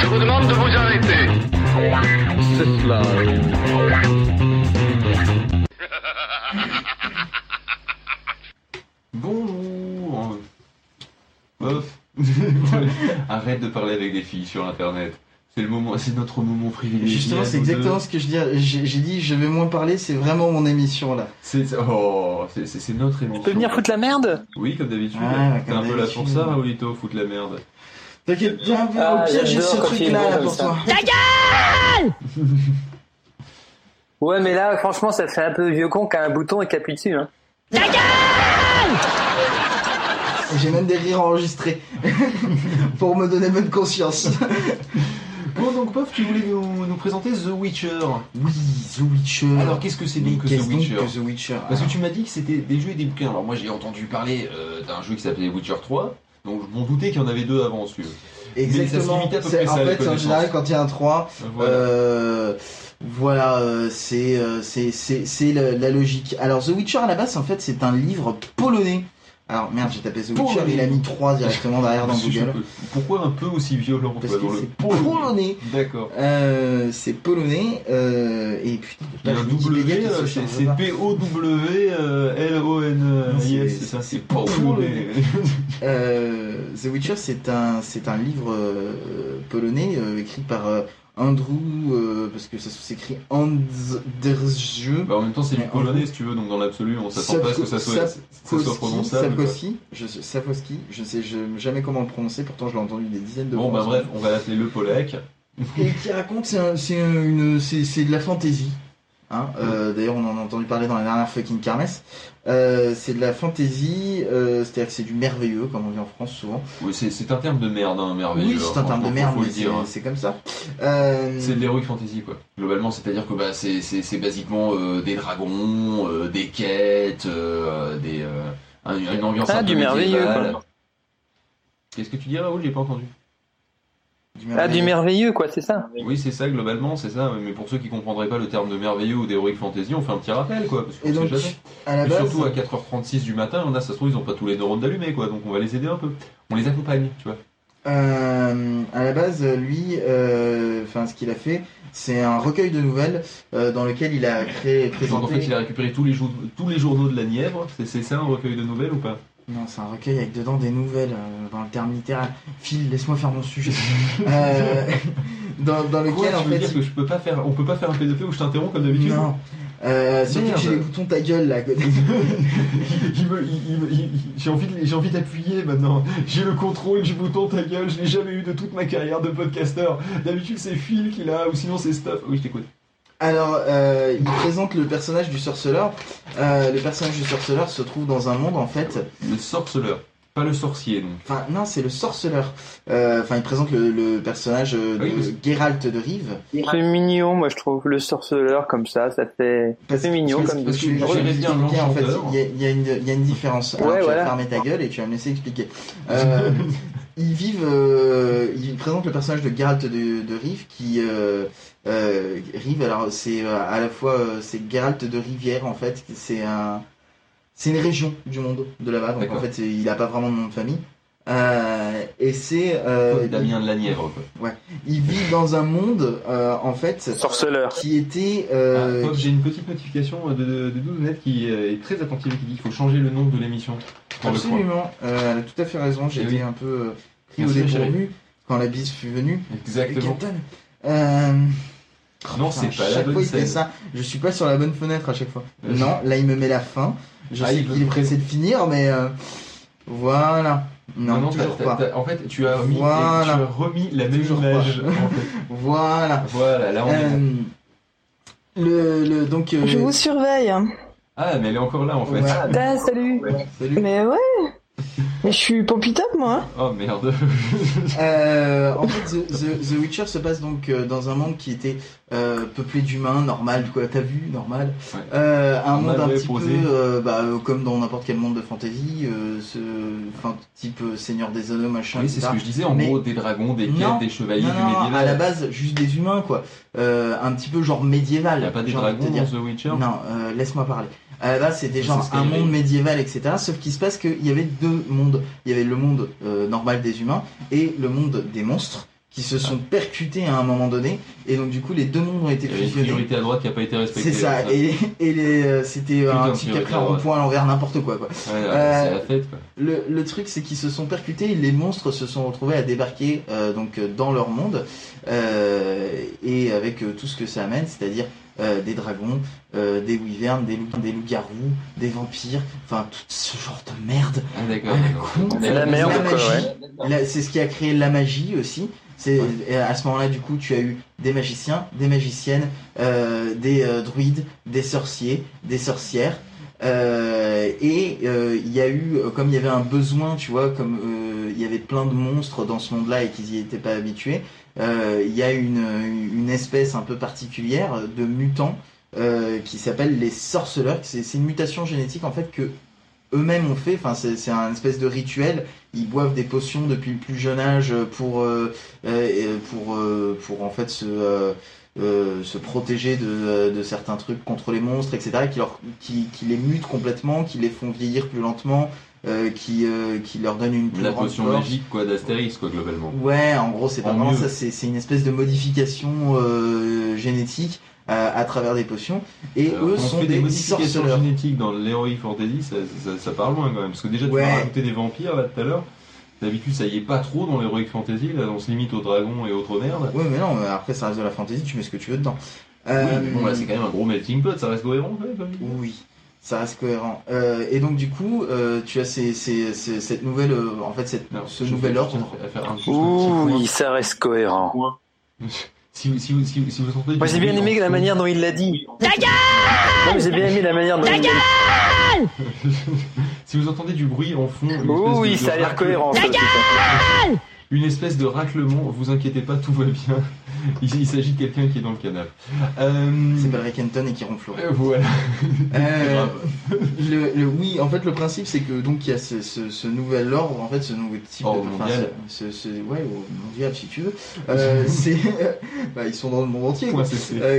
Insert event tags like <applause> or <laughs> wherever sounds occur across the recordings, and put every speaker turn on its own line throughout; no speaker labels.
Je vous demande de vous arrêter.
C'est cela.
Bonjour Bof <laughs> Arrête de parler avec des filles sur internet. C'est le moment, c'est notre moment privilégié.
Justement, c'est exactement
deux.
ce que je dis. J'ai dit, je vais moins parler, c'est vraiment mon émission là.
C'est oh, c'est- notre émission.
Tu peux venir foutre la merde?
Oui, comme d'habitude.
Ouais,
T'es un peu là pour ça, Raoulito, foutre la merde.
T'inquiète, viens, viens,
Ah,
au pire, j'ai ce truc là, pour
ça.
toi. <laughs>
Ouais, mais là, franchement, ça fait un peu vieux con qu'un bouton et qui appuie dessus. Hein.
J'ai même des rires enregistrés <laughs> pour me donner bonne conscience. <laughs>
Bon, donc, Bof, tu voulais nous, nous présenter The Witcher.
Oui, The Witcher.
Alors, qu'est-ce que c'est donc que
qu'est-ce
The
donc
Witcher
que The Witcher
Parce que tu m'as dit que c'était des jeux et des bouquins. Alors, moi, j'ai entendu parler euh, d'un jeu qui s'appelait Witcher 3. Donc, je m'en doutais qu'il y en avait deux avant, celui-là.
Exactement.
Mais ça se limitait à peu
C'est-
près ça,
en fait, en
connaissances.
général, quand il y a un 3,
Voilà.
Euh, voilà, euh, c'est euh, c'est c'est c'est la, la logique. Alors The Witcher à la base, en fait, c'est un livre polonais. Alors merde, j'ai tapé The Witcher,
Polonais.
il a mis 3 directement derrière dans <laughs> Google.
Pourquoi un peu aussi violent
Parce que
le
c'est
polonais
polonais.
D'accord.
Euh, c'est polonais euh, et putain,
Il y a un
page
W, euh,
se
c'est
charge
c'est ça, c'est
polonais. Euh, The Witcher, c'est un, un livre euh, polonais euh, écrit par euh, Andrew, euh, parce que ça s'écrit Andrzej.
Bah, en même temps, c'est du polonais si tu veux, donc dans l'absolu, on s'attend pas à ce que ça soit, ça soit prononçable. quoi.
Sapkowski, je Sapkowski, je sais je, jamais comment le prononcer, pourtant je l'ai entendu des dizaines de
Bon,
fois.
bah bref, on va l'appeler le Polak.
Et qui raconte, c'est un- c'est une, c'est c'est de la fantasy. Hein euh, D'ailleurs, on en a entendu parler dans la dernière fucking kermesse. Euh, c'est de la fantasy, euh, c'est-à-dire que c'est du merveilleux, comme on dit en France souvent.
Oui, c'est un terme de merde, hein, merveilleux.
oui, c'est un
hein,
terme de merde, mais
hein.
c'est comme ça. Euh,
C'est de l'heroic fantasy quoi. Globalement, c'est-à-dire que bah, c'est basiquement euh, des dragons, euh, des quêtes, euh, des euh, une ambiance
Ah,
un peu
du merveilleux.
Qu'est-ce que tu dis Raoul? J'ai pas entendu.
Ah, du merveilleux, quoi, c'est ça.
Oui, c'est ça globalement, c'est ça. Mais pour ceux qui comprendraient pas le terme de merveilleux ou d'heroic fantasy, on fait un petit rappel quoi. Parce qu'on
Et
sait
donc,
jamais.
à la
Et
base,
surtout à 4h36 du matin, on a, ça se trouve, ils ont pas tous les neurones d'allumés quoi. Donc on va les aider un peu. On les accompagne, tu vois.
Euh, à la base, lui, euh, enfin, ce qu'il a fait, c'est un recueil de nouvelles euh, dans lequel il a créé,
Donc
présenté.
en fait, il a récupéré tous les, jou- tous les journaux de la Nièvre. C'est c'est ça un recueil de nouvelles ou pas?
Non, c'est un recueil avec dedans des nouvelles, euh, dans le terme littéral. Phil, laisse-moi faire mon sujet. <laughs> Euh, dans, dans
Quoi,
lequel, en fait,
dire que je peux pas faire, on peut pas faire un P2P où je t'interromps comme d'habitude
non. Euh, surtout que j'ai les boutons ta gueule là. à côté. <laughs>
J'ai envie, j'ai envie d'appuyer maintenant. J'ai le contrôle du bouton ta gueule. Je l'ai jamais eu de toute ma carrière de podcasteur. D'habitude c'est Phil qui l'a, ou sinon c'est Stuff. Oui, je t'écoute.
Alors, euh, il présente le personnage du sorceleur. Euh, le personnage du sorceleur se trouve dans un monde en fait.
Le sorceleur, pas le sorcier donc.
Enfin, non, c'est le sorceleur. Euh, Enfin, il présente le, le personnage de
Oui, parce-
Geralt de Rive.
C'est mignon, moi, je trouve. Le sorceleur, comme ça, ça fait.
Parce-
C'est mignon
parce-
comme
parce que je vais
J'aurais bien
expliquer, en fait,
l'enchanteur.
il y, a- il y a une, il y a une différence. Alors,
Ouais,
tu
voilà.
vas fermer ta gueule et tu vas me laisser expliquer. Euh, <laughs> ils vivent, euh, il présente le personnage de Geralt de, de Rive qui euh, euh, Rive. Alors c'est euh, à la fois euh, c'est Geralt de Rivière en fait. C'est un, c'est une région du monde de là-bas. Donc en fait il a pas vraiment de nom de famille. Euh, et c'est euh,
Damien de la Nièvre quoi.
il vit dans un monde euh, en fait
Sorceleur.
qui était euh,
Ah, j'ai une petite notification de, de, de Doudounette qui euh, est très attentive et qui dit qu'il faut changer le nom de l'émission.
Absolument, euh, elle a tout à fait raison. J'ai
Eh
été
oui.
un peu euh, pris au dépourvu quand la bise fut venue.
Exactement. Non, c'est pas
à
la
chaque
bonne
fois, il fait
scène.
ça. Je suis pas sur la bonne fenêtre à chaque fois.
Euh,
non, là il me met la fin. Je
Ah,
sais qu'il est pressé de finir, mais euh, voilà. Non,
Non,
toujours pas.
en fait, tu as, remis,
Voilà.
tu as remis la même
Toujours
image.
pas.
en fait. <laughs>
Voilà.
Voilà, là on est.
Euh, le, le donc. euh,
Je vous surveille.
Ah, mais elle est encore là en fait.
ouais.
Ah, salut.
Salut.
Mais ouais,
Mais je suis pompitable, moi. hein.
Oh merde. <laughs>
Euh, en fait, The, The- The Witcher se passe donc euh, dans un monde qui était euh, peuplé d'humains, normal, quoi, t'as vu, normal.
Ouais.
Euh, un
Normal,
monde un petit
posé.
peu, euh, bah, comme dans n'importe quel monde de fantasy, euh, ce, type euh, Seigneur des Anneaux, machin.
Oui, c'est ce que je disais. En
Mais-
gros, des dragons, des quêtes, des chevaliers,
Non,
du
non,
médiéval.
à la base, juste des humains, quoi. Euh, un petit peu genre médiéval.
Il n'y a pas des
de
dragons dans The Witcher?
Non, euh, laisse-moi parler. À la base, c'était genre un monde médiéval, etc. Sauf qu'il se passe qu'il y avait deux mondes. Il y avait le monde euh, normal des humains et le monde des monstres qui se sont percutés à un moment donné. Et donc, du coup, les deux mondes ont été
Il y avait une
fusionnés.
priorité à droite qui n'a pas été respectée.
C'est ça. Et, et les, euh, c'était un qui a
priorité
pris
à
l'envers, n'importe quoi, quoi.
Ouais, ouais,
Euh,
c'est la fête, quoi.
Le, le truc, c'est qu'ils se sont percutés, les monstres se sont retrouvés à débarquer euh, donc dans leur monde, euh, et avec tout ce que ça amène, c'est-à-dire euh, des dragons, euh, des wyvernes, des loups, des loups-garous, des vampires, enfin tout ce genre de merde.
Ah, d'accord.
à la
merde, ouais.
c'est ce qui a créé la magie aussi. C'est
Ouais.
et à ce moment-là, du coup, tu as eu des magiciens, des magiciennes, euh, des euh, druides, des sorciers, des sorcières. Euh, et euh, il y a eu, comme il y avait un besoin, tu vois, comme euh, il y avait plein de monstres dans ce monde-là et qu'ils y étaient pas habitués, il y a une, espèce un peu particulière de mutants euh, qui s'appelle les sorceleurs. C'est une mutation génétique en fait que eux-mêmes ont fait. Enfin, c'est un espèce de rituel. Ils boivent des potions depuis le plus jeune âge pour euh, euh, pour euh, pour en fait se euh, euh, protéger de, euh, certains trucs contre les monstres, etc. Qui les mutent complètement, qui les font vieillir plus lentement, euh, qui euh, qui leur donnent une plus
La
grande
potion
force.
magique, quoi, d'Astérix, quoi, globalement.
Ouais, en gros, c'est pas
En
vraiment
mieux.
ça. C'est une espèce de modification euh, génétique euh, à travers des potions. Et eux
on
sont
fait des
des
modifications
sorceleurs.
génétiques dans l'Heroic Fantasy, ça, ça, ça part loin quand même. Parce que déjà, tu
Ouais.
m'as rajouté des vampires là tout à l'heure. D'habitude, ça y est pas trop dans l'Heroic Fantasy. Là, on se limite aux dragons et autres merdes.
Ouais, mais non, après ça reste de la fantasy, tu mets ce que tu veux dedans.
Oui,
Euh,
mais bon, là, c'est quand même un gros melting pot. Ça reste cohérent, quand même.
Oui, ça reste cohérent. Euh, et donc du coup, euh, tu as ces, ces- ces- cette nouvelle, euh, en fait, cette,
Non,
ce nouvel ordre.
Ouh, oui, ça reste cohérent. <laughs>
Si, vous- si, vous- si, vous- si vous entendez.
Moi j'ai bien aimé la
fond-
manière dont il l'a dit. Ta gueule j'ai bien aimé la manière dont il l'a dit.
Si vous entendez du bruit en fond, une
Oh oui,
de
ça a l'air cohérent. ça, putain.
Une espèce de raclement, vous inquiétez pas, tout va bien. Il, <laughs> il s'agit de quelqu'un qui est dans le canapé. Euh,
C'est Barry Kenton et qui ronfle.
euh, voilà.
Euh, <laughs> le, le- oui, en fait, le principe, c'est que donc il y a ce, ce- ce nouvel ordre, en fait, ce nouveau type de enfin,
mondial.
ce, ce- ce- ouais, au mondial si tu veux. <laughs> C'est, bah, ils sont dans le monde entier. quoi.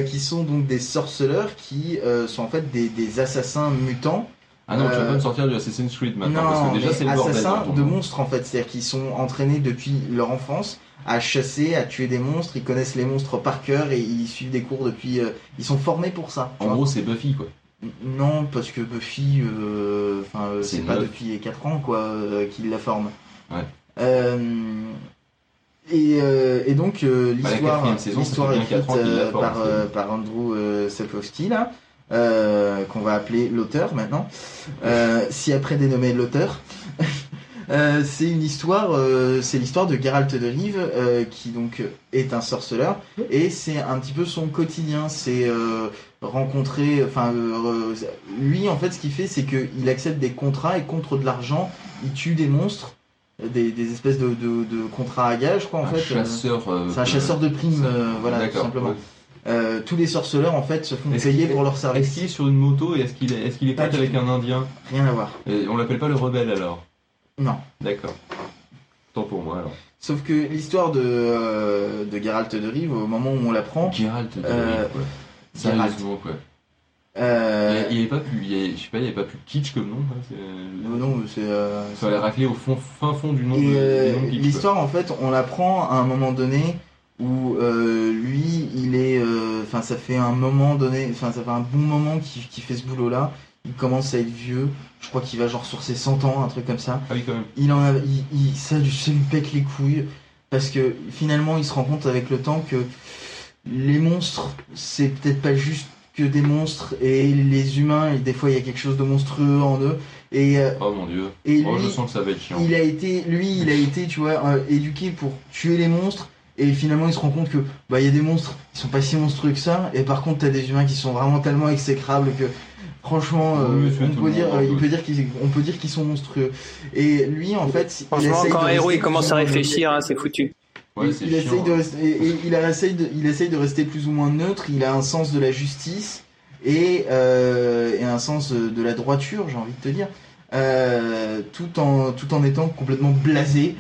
Qui sont donc des sorceleurs qui sont en fait des, des assassins mutants
Ah non, tu vas
euh,
pas me sortir du Assassin's Creed maintenant,
non,
parce que déjà c'est le
assassins de monstres en fait, c'est-à-dire qu'ils sont entraînés depuis leur enfance à chasser, à tuer des monstres, ils connaissent les monstres par cœur et ils suivent des cours depuis. euh, ils sont formés pour ça.
En gros, c'est Buffy, quoi.
Non, parce que Buffy, euh, enfin, euh,
C'est
pas depuis les 4 ans quoi euh, qu'il la forme.
Ouais.
Euh, et, et donc
Bah,
l'histoire,
bien
écrite par, par Andrew Sapkowski là, euh, qu'on va appeler l'auteur maintenant, euh, si après dénommé l'auteur. <laughs> Euh, c'est une histoire, c'est l'histoire de Geralt de Rive qui donc est un sorceleur et c'est un petit peu son quotidien. C'est rencontrer, enfin lui en fait ce qu'il fait c'est qu'il accepte des contrats et contre de l'argent il tue des monstres, des, des espèces de, de, de contrats à gage quoi en
un
fait.
chasseur. euh,
C'est un chasseur de primes, euh, voilà tout simplement.
ouais.
Euh, tous les sorceleurs en fait se font
Est-ce
payer pour leur
Est-ce
service.
qu'il est sur une moto et est-ce qu'il est, est, qu'il est
Pas
avec un indien
Rien à voir.
Et On l'appelle pas le rebelle alors
Non.
D'accord. Tant pour moi alors.
Sauf que l'histoire de, euh, de Geralt de Rive, au moment où on l'apprend,
Geralt de
Euh,
Rive, quoi.
Geralt.
Sérieusement, quoi.
euh,
Il n'y avait pas plus, il avait- je sais pas, il avait pas plus kitsch comme nom. hein,
euh, non, c'est. euh,
Ça allait racler au fond, fin fond du nom.
Euh, l'histoire, en fait, on l'apprend à un moment donné où euh, lui, il est. euh, Enfin, ça fait un moment donné. Enfin, ça fait un bon moment qu'il fait ce boulot-là. Il commence à être vieux. Je crois qu'il va genre sur ses 100 ans, un truc comme ça.
Ah oui, quand même.
Il en a. Il, il- ça, lui- ça lui pète les couilles. Parce que finalement, il se rend compte avec le temps que les monstres, c'est peut-être pas juste que des monstres. Et les humains, et des fois, il y a quelque chose de monstrueux en eux. Et, euh,
Oh mon dieu.
et
Oh, je sens que ça va être chiant.
il a été, lui, il a été, tu vois, euh, éduqué pour tuer les monstres. Et finalement, il se rend compte que bah il y a des monstres, ils sont pas si monstrueux que ça. Et par contre, t'as des humains qui sont vraiment tellement exécrables que, Franchement, euh,
Oui,
on, peut dire,
monde,
euh, il peut dire qu'ils, on peut dire qu'ils sont monstrueux. Et lui, en fait, il essaye
quand
de
un héros il commence à réfléchir, hein, c'est foutu.
Ouais,
il, essaye de rester, et- et il, a- essaye de, il essaye de rester plus ou moins neutre. Il a un sens de la justice et, euh, et un sens de, la droiture, j'ai envie de te dire, euh, tout en tout en étant complètement blasé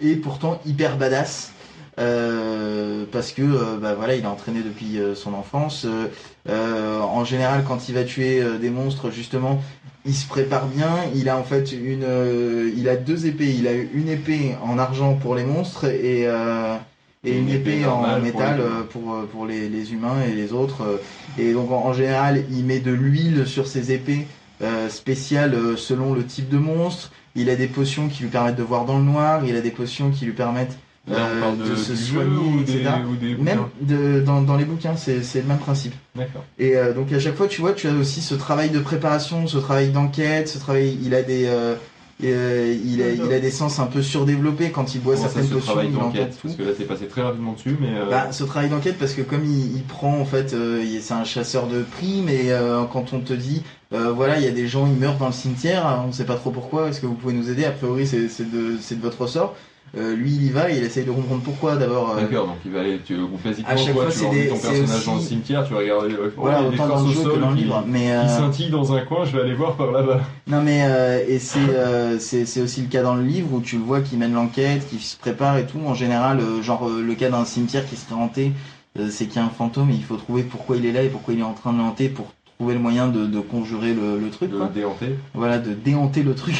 et pourtant hyper badass. euh, parce que euh, bah voilà il a entraîné depuis euh, son enfance Euh, euh, en général quand il va tuer euh, des monstres justement il se prépare bien il a en fait une euh, il a deux épées il a une épée en argent pour les monstres et euh, et une, épée, en
pour
métal euh, pour, euh, pour les, les humains et les autres. euh. Et donc en, en général, il met de l'huile sur ses épées euh, spéciales euh, selon le type de monstre. Il a des potions qui lui permettent de voir dans le noir. Il a des potions qui lui permettent
Là, on
euh,
parle
de
de,
se soigner,
des,
etc.
ou des
Même de, dans, dans les bouquins, c'est le même principe.
D'accord.
Et euh, donc à chaque fois, tu vois, tu as aussi ce travail de préparation, ce travail d'enquête, ce travail. Il a des, euh, euh, il, a, il a des sens un peu surdéveloppés quand il boit
Comment ça,
certaines
ce
potions.
travail d'enquête
tout.
Parce que là, t'es passé très rapidement dessus, mais. euh,
Bah, ce travail d'enquête parce que comme il, il prend en fait, euh, il- c'est un chasseur de primes et euh, quand on te dit euh, voilà il y a des gens ils meurent dans le cimetière, on ne sait pas trop pourquoi, est-ce que vous pouvez nous aider? A priori c'est c'est de, c'est de votre ressort. Euh, lui il y va et il essaye de comprendre pourquoi d'abord. euh,
D'accord, donc il va aller, tu, basiquement,
À chaque fois,
tu
des-
ton personnage
aussi-
dans le cimetière, tu vas regarder, euh,
voilà
il y a des
autant dans le
au
jeu que
sol
dans le
qui-
livre. Mais euh,
qui scintille dans un coin, je vais aller voir par là-bas.
non mais euh, et c'est euh, c'est aussi le cas dans le livre où tu le vois qui mène l'enquête, qui se prépare et tout. En général, euh, genre euh, le cas d'un cimetière qui serait hanté, euh, c'est qu'il y a un fantôme et il faut trouver pourquoi il est là et pourquoi il est en train de le hanter pour trouver le moyen de, de conjurer le, le truc.
De déhanter.
voilà, de déhanter le truc.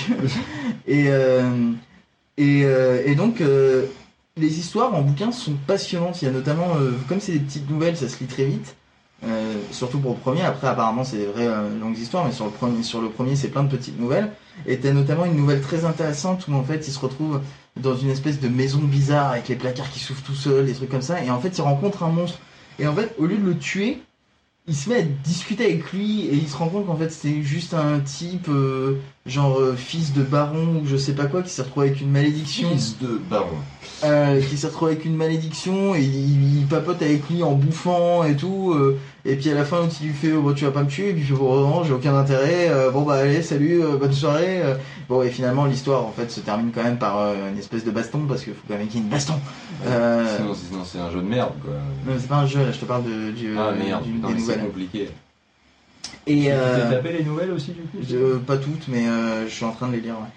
<laughs> et, euh, et, euh, et donc, euh, les histoires en bouquin sont passionnantes. Il y a notamment, euh, comme c'est des petites nouvelles, ça se lit très vite. Euh, surtout pour le premier. Après, apparemment, c'est des vraies euh, longues histoires, mais sur le premier, sur le premier, c'est plein de petites nouvelles. Et t'as notamment une nouvelle très intéressante où en fait, il se retrouve dans une espèce de maison bizarre avec les placards qui s'ouvrent tout seuls, des trucs comme ça. Et en fait, il rencontre un monstre. Et en fait, au lieu de le tuer, il se met à discuter avec lui et il se rend compte qu'en fait c'est juste un type euh, genre euh, fils de baron ou je sais pas quoi qui s'est retrouvé avec une malédiction
Fils de baron.
Euh, qui s'est retrouvé avec une malédiction et il, il papote avec lui en bouffant et tout euh, et puis à la fin l'autre il lui fait oh, bon, tu vas pas me tuer et puis il fait bon non j'ai aucun intérêt euh, bon bah allez salut euh, bonne soirée euh. bon et finalement l'histoire en fait se termine quand même par euh, une espèce de baston parce qu'il faut quand même qu'il y ait une baston euh,
Sinon, c'est- sinon, c'est un jeu de merde, quoi.
non, c'est pas un jeu là je te parle de, du,
Ah merde,
du-
putain,
des
mais c'est
nouvelles
compliqué.
et
Tu t'es tapé les nouvelles aussi, du coup
Je- pas toutes, mais euh, je suis en train de les lire. ouais.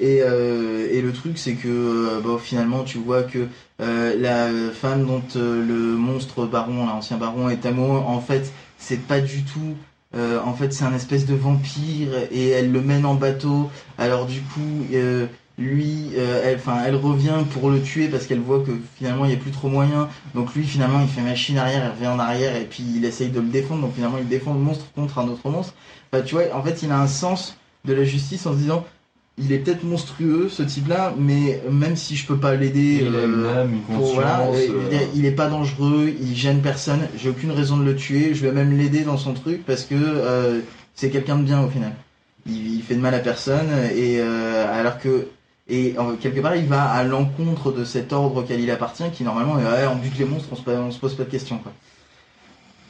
Et, euh, et le truc, c'est que euh, bon, finalement, tu vois que euh, la femme dont euh, le monstre baron, l'ancien baron, est amoureux, en fait, c'est pas du tout. euh, en fait, c'est un espèce de vampire et elle le mène en bateau. Alors du coup, euh, lui, euh, elle, enfin, elle revient pour le tuer parce qu'elle voit que finalement il n'y a plus trop moyen. Donc lui, finalement, il fait machine arrière, il revient en arrière et puis il essaye de le défendre. Donc finalement, il défend le monstre contre un autre monstre. Enfin, tu vois, en fait, il a un sens de la justice en se disant, il est peut-être monstrueux ce type-là, mais même si je peux pas l'aider,
Il
euh, voilà,
euh,
il, est, pas dangereux, il gêne personne, j'ai aucune raison de le tuer, je vais même l'aider dans son truc parce que euh, c'est quelqu'un de bien au final. Il, il fait de mal à personne et euh, alors que et euh, quelque part il va à l'encontre de cet ordre auquel il appartient qui normalement est ouais, on bute les monstres, on se, on se pose pas de questions quoi.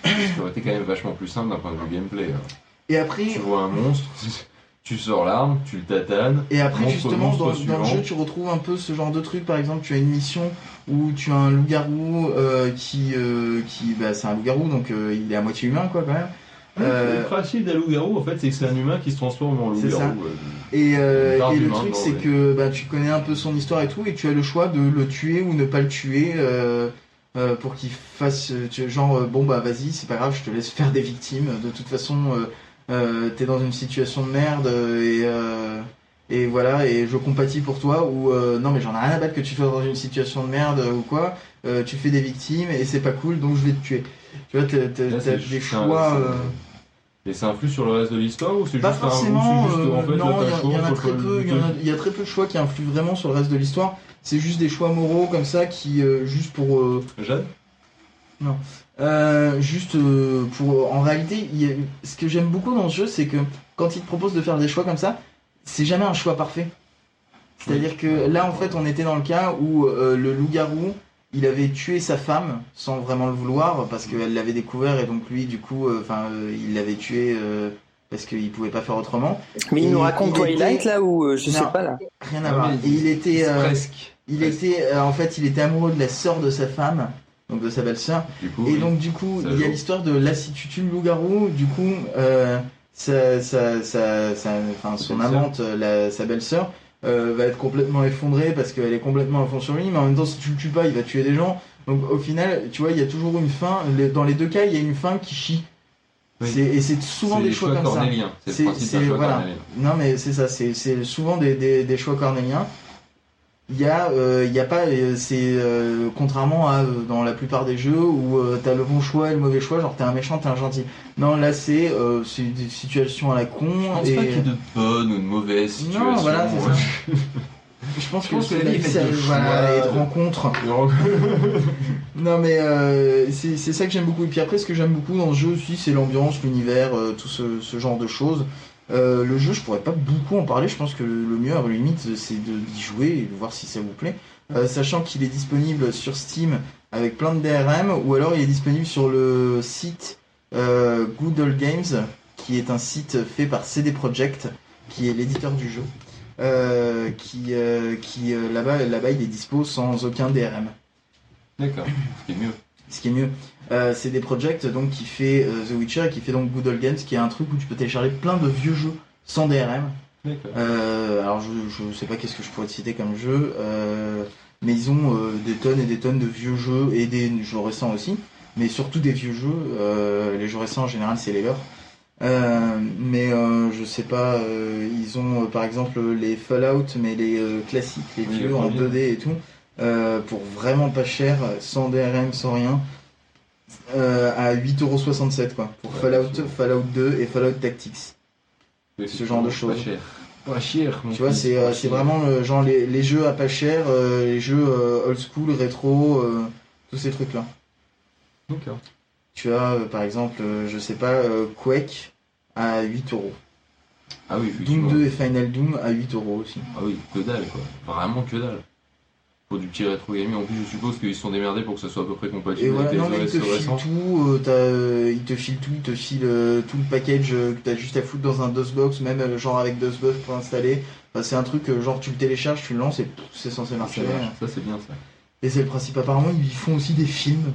Ce qui aurait été quand même vachement plus simple d'un point de vue gameplay. hein.
Et après
Tu vois un monstre, <laughs> tu sors l'arme, tu le tatanes.
Et après,
Monstre-
justement,
monstre
dans, dans le jeu, tu retrouves un peu ce genre de truc. Par exemple, tu as une mission où tu as un loup-garou euh, qui, euh, qui bah, c'est un loup-garou, donc euh, il est à moitié humain, quoi, quand même. Euh,
Le principe d'un loup-garou, en fait, c'est que c'est un humain qui se transforme en loup-garou. euh.
Et, euh, le truc, c'est que bah, tu connais un peu son histoire et tout, et tu as le choix de le tuer ou ne pas le tuer. euh, euh, pour qu'il fasse euh, tu- genre euh, bon bah vas-y c'est pas grave je te laisse faire des victimes de toute façon euh, t'es dans une situation de merde euh, et euh, et voilà et je compatis pour toi ou euh, non mais j'en ai rien à battre que tu sois dans une situation de merde ou quoi. Tu fais des victimes et c'est pas cool donc je vais te tuer. Tu vois t'as, des
un-
choix
Et ça influe sur le reste de l'histoire ou c'est
pas
juste un
forcément
c'est juste, en fait,
non il y, a- en très peu il y, a- très peu de choix qui influent vraiment sur le reste de l'histoire. C'est juste des choix moraux comme ça qui juste pour
Jeanne?
Euh, juste euh, pour en réalité, il y a- ce que j'aime beaucoup dans ce jeu, c'est que quand il te propose de faire des choix comme ça, c'est jamais un choix parfait. C'est-à-dire que là, en fait, on était dans le cas où euh, le loup-garou il avait tué sa femme sans vraiment le vouloir parce qu'elle l'avait découvert et donc lui, du coup, enfin, euh, il l'avait tué euh, parce qu'il pouvait pas faire autrement.
Mais il nous raconte
il
Twilight
était-
là ou je sais pas là.
Rien à
Ah,
voir. il était, euh,
Presque.
il
presque.
était, euh, en fait, il était amoureux de la sœur de sa femme, donc de sa belle-sœur. Et
oui.
donc du coup, il y a l'histoire de lassitude loup-garou. Du coup, euh, sa, sa, sa, sa- enfin, son amante, euh, la, sa belle-sœur, euh, va être complètement effondrée parce qu'elle est complètement à fond sur lui. Mais en même temps, si tu le tues pas, il va tuer des gens. Donc au final, tu vois, il y a toujours une fin. Dans les deux cas, il y a une fin qui chie.
Oui.
Et c'est souvent des choix,
choix
comme ça.
C'est
voilà.
cornélien.
Non mais c'est ça, c'est souvent des, des, des choix cornéliens. Il y a, euh, il y a pas, euh, c'est euh, contrairement à euh, dans la plupart des jeux où euh, t'as le bon choix et le mauvais choix, genre t'es un méchant, t'es un gentil. Non là c'est euh, c'est des situations à la con
Je pense
et
pas qu'il y ait de bonnes ou de mauvaises situations.
non voilà c'est ça. <laughs> Je pense
Je
que,
pense que
c'est
la vie est faite
ça-
de
voilà,
choix,
et de
de-
rencontres. <laughs> Non mais euh, c'est c'est ça que j'aime beaucoup. Et puis après ce que j'aime beaucoup dans ce jeu aussi c'est l'ambiance, l'univers, euh, tout ce, ce genre de choses. Euh, le jeu je pourrais pas beaucoup en parler, je pense que le mieux à la limite c'est de- d'y jouer et de voir si ça vous plaît. Euh, sachant qu'il est disponible sur Steam avec plein de DRM ou alors il est disponible sur le site euh, Good Old Games qui est un site fait par CD Projekt qui est l'éditeur du jeu. Euh, qui qui là-bas là-bas il est dispo sans aucun DRM
D'accord, ce qui est mieux.
ce qui est mieux. Euh, c'est des projects donc qui fait euh, The Witcher et qui fait donc Good Old Games, qui est un truc où tu peux télécharger plein de vieux jeux sans DRM. Euh, alors je, je sais pas qu'est-ce que je pourrais te citer comme jeu, mais ils ont des tonnes et des tonnes de vieux jeux et des jeux récents aussi, mais surtout des vieux jeux. Les jeux récents en général c'est les leurs. Mais je sais pas, ils ont par exemple les Fallout, mais les classiques, les vieux en
premiers.
2D et tout, pour vraiment pas cher, sans DRM, sans rien, euh, à 8,67€ quoi. Pour
Ouais,
Fallout, Fallout 2 et Fallout Tactics. ce genre de choses.
Pas cher.
Pas cher. mon
Tu vois, c'est euh, vraiment le, genre les, les jeux à pas cher, euh, les jeux euh, old school, rétro, euh, tous ces trucs là. Tu as euh, par exemple, euh, je sais pas, euh, Quake à 8 euros.
Ah oui.
Doom 2 et Final Doom à 8 euros aussi.
Ah oui, que dalle quoi. Vraiment que dalle. Du petit rétro gaming, en plus je suppose qu'ils se sont démerdés pour que ça soit à peu près compatible
Et voilà,
avec
non
les
mais ils te
OS
filent
récents.
tout, euh, euh, ils te filent tout, ils te filent euh, tout le package euh, que t'as juste à foutre dans un DOSBox, même euh, genre avec DOSBox pour installer. Enfin, c'est un truc, genre tu le télécharges, tu le lances et c'est censé marcher.
Ça c'est bien ça.
Et c'est le principe. Apparemment, ils font aussi des films.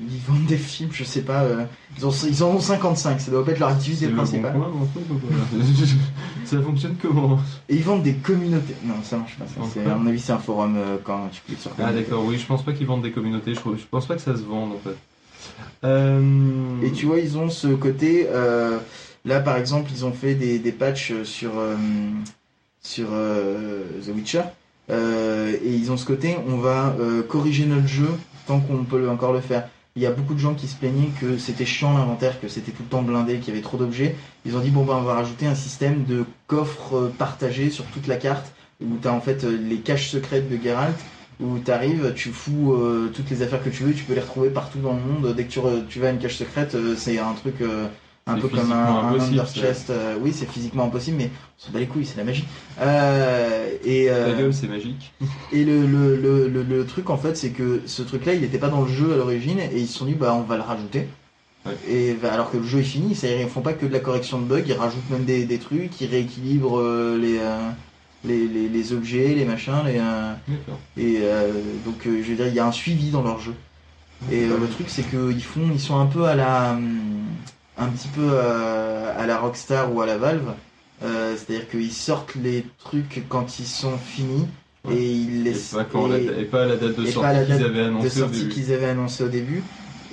Ils vendent des films, je sais pas. euh, ils, ont, ils en ont 55, ça doit pas être leur activité
bon
principale. <laughs>
Ça fonctionne comment
Et ils vendent des communautés. Non, ça marche pas. Ça. C'est- à mon avis, c'est un forum euh, quand tu cliques sur
Ah d'accord, oui, je pense pas qu'ils vendent des communautés, je, je pense pas que ça se vende en fait. Euh...
Et tu vois, ils ont ce côté. euh, là, par exemple, ils ont fait des, des patchs sur, sur The Witcher. Et ils ont ce côté, on va corriger notre jeu tant qu'on peut encore le faire. Il y a beaucoup de gens qui se plaignaient que c'était chiant l'inventaire, que c'était tout le temps blindé, qu'il y avait trop d'objets. Ils ont dit bon ben on va rajouter un système de coffres euh, partagés sur toute la carte où tu as en fait euh, les caches secrètes de Geralt où tu arrives, tu fous euh, toutes les affaires que tu veux, tu peux les retrouver partout dans le monde. Dès que tu, vas à une cache secrète, c'est un truc euh, un peu comme un, un
impossible,
Under Chest. euh, oui, c'est physiquement impossible, mais on s'en bat les couilles, c'est la magie. Euh, et, euh,
c'est magique.
et le, le, le, le, truc en fait, c'est que ce truc-là, il n'était pas dans le jeu à l'origine, et ils se sont dit, bah on va le rajouter.
Ouais.
Et bah, alors que le jeu est fini, c'est-à-dire ils font pas que de la correction de bugs, ils rajoutent même des, des trucs, ils rééquilibrent euh, les, les, les, les objets, les machins, les, et euh, donc je veux dire, il y a un suivi dans leur jeu. Et le truc c'est qu'ils font, ils sont un peu à la, hum, un petit peu euh, à la Rockstar ou à la Valve. Euh, C'est-à-dire qu'ils sortent les trucs quand ils sont finis
Ouais.
et ils
Et
laissent
pas, quand la-
et-
et pas à la date de
et
sortie qu'ils avaient
qu'ils avaient annoncé au début.